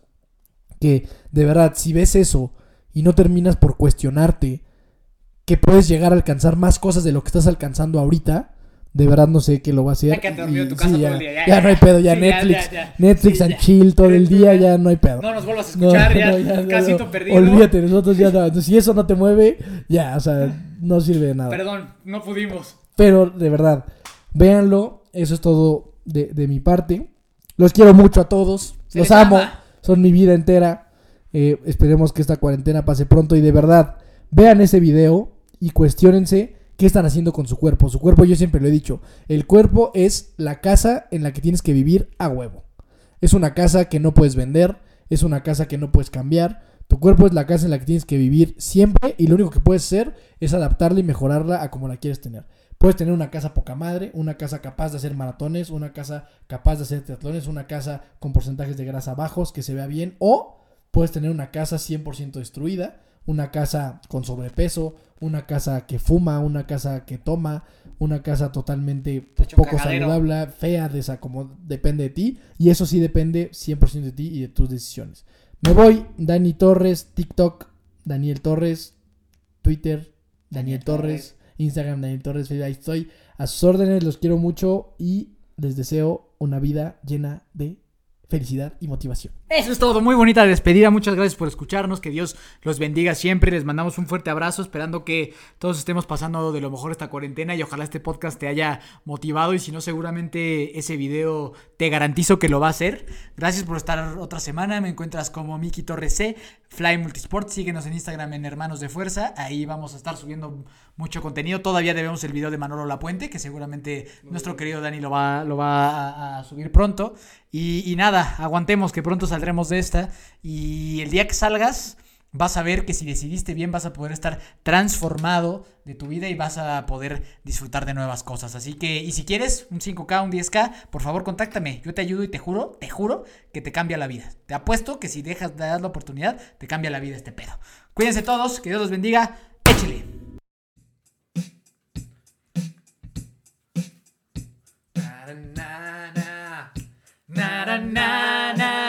que de verdad, si ves eso y no terminas por cuestionarte que puedes llegar a alcanzar más cosas de lo que estás alcanzando ahorita, de verdad no sé qué lo va a hacer. Dormido en tu Y- casa sí, todo ya, el día, ya, no hay pedo, ya sí, Netflix, ya. Netflix Sí, and chill todo el día, Ya. no hay pedo. No nos vuelvas a escuchar, ya, no, ya, no, casito perdido. Olvídate, nosotros ya no. Si eso no te mueve, ya, o sea, no sirve de nada. Perdón, no pudimos. Pero de verdad, véanlo. Eso es todo de, de mi parte. Los quiero mucho a todos. Se los amo. ama. Son mi vida entera. Eh, esperemos que esta cuarentena pase pronto. Y de verdad, vean ese video y cuestionense qué están haciendo con su cuerpo. Su cuerpo, yo siempre lo he dicho, el cuerpo es la casa en la que tienes que vivir a huevo. Es una casa que no puedes vender. Es una casa que no puedes cambiar. Tu cuerpo es la casa en la que tienes que vivir siempre y lo único que puedes hacer es adaptarla y mejorarla a como la quieres tener. Puedes tener una casa poca madre, una casa capaz de hacer maratones, una casa capaz de hacer triatlones, una casa con porcentajes de grasa bajos, que se vea bien, o Puedes tener una casa 100% destruida, una casa con sobrepeso, una casa que fuma, una casa que toma, una casa totalmente pues, poco cagadero. saludable, fea, desacomod depende de ti. Y eso sí depende 100% de ti y de tus decisiones. Me voy, Dani Torres, TikTok, Daniel Torres, Twitter, Daniel, Daniel Torres, Instagram, Daniel Torres, ahí estoy. A sus órdenes, los quiero mucho y les deseo una vida llena de felicidad y motivación. Eso es todo, muy bonita despedida, muchas gracias por escucharnos, que Dios los bendiga siempre, les mandamos un fuerte abrazo, esperando que todos estemos pasando de lo mejor esta cuarentena y ojalá este podcast te haya motivado. Y si no seguramente ese video te garantizo que lo va a hacer. Gracias por estar otra semana, me encuentras como Miki Torres C, Fly Multisport, síguenos en Instagram en Hermanos de Fuerza, ahí vamos a estar subiendo mucho contenido, todavía debemos el video de Manolo Lapuente, que seguramente nuestro querido Dani lo va, lo va a, a subir pronto y, nada, aguantemos que pronto saldremos de esta y el día que salgas vas a ver que si decidiste bien vas a poder estar transformado de tu vida y vas a poder disfrutar de nuevas cosas. Así que, y si quieres un 5K, un 10K, por favor contáctame. Yo te ayudo y te juro, te juro que te cambia la vida. Te apuesto que si dejas de dar la oportunidad, te cambia la vida este pedo. Cuídense todos, que Dios los bendiga. Échale. banana.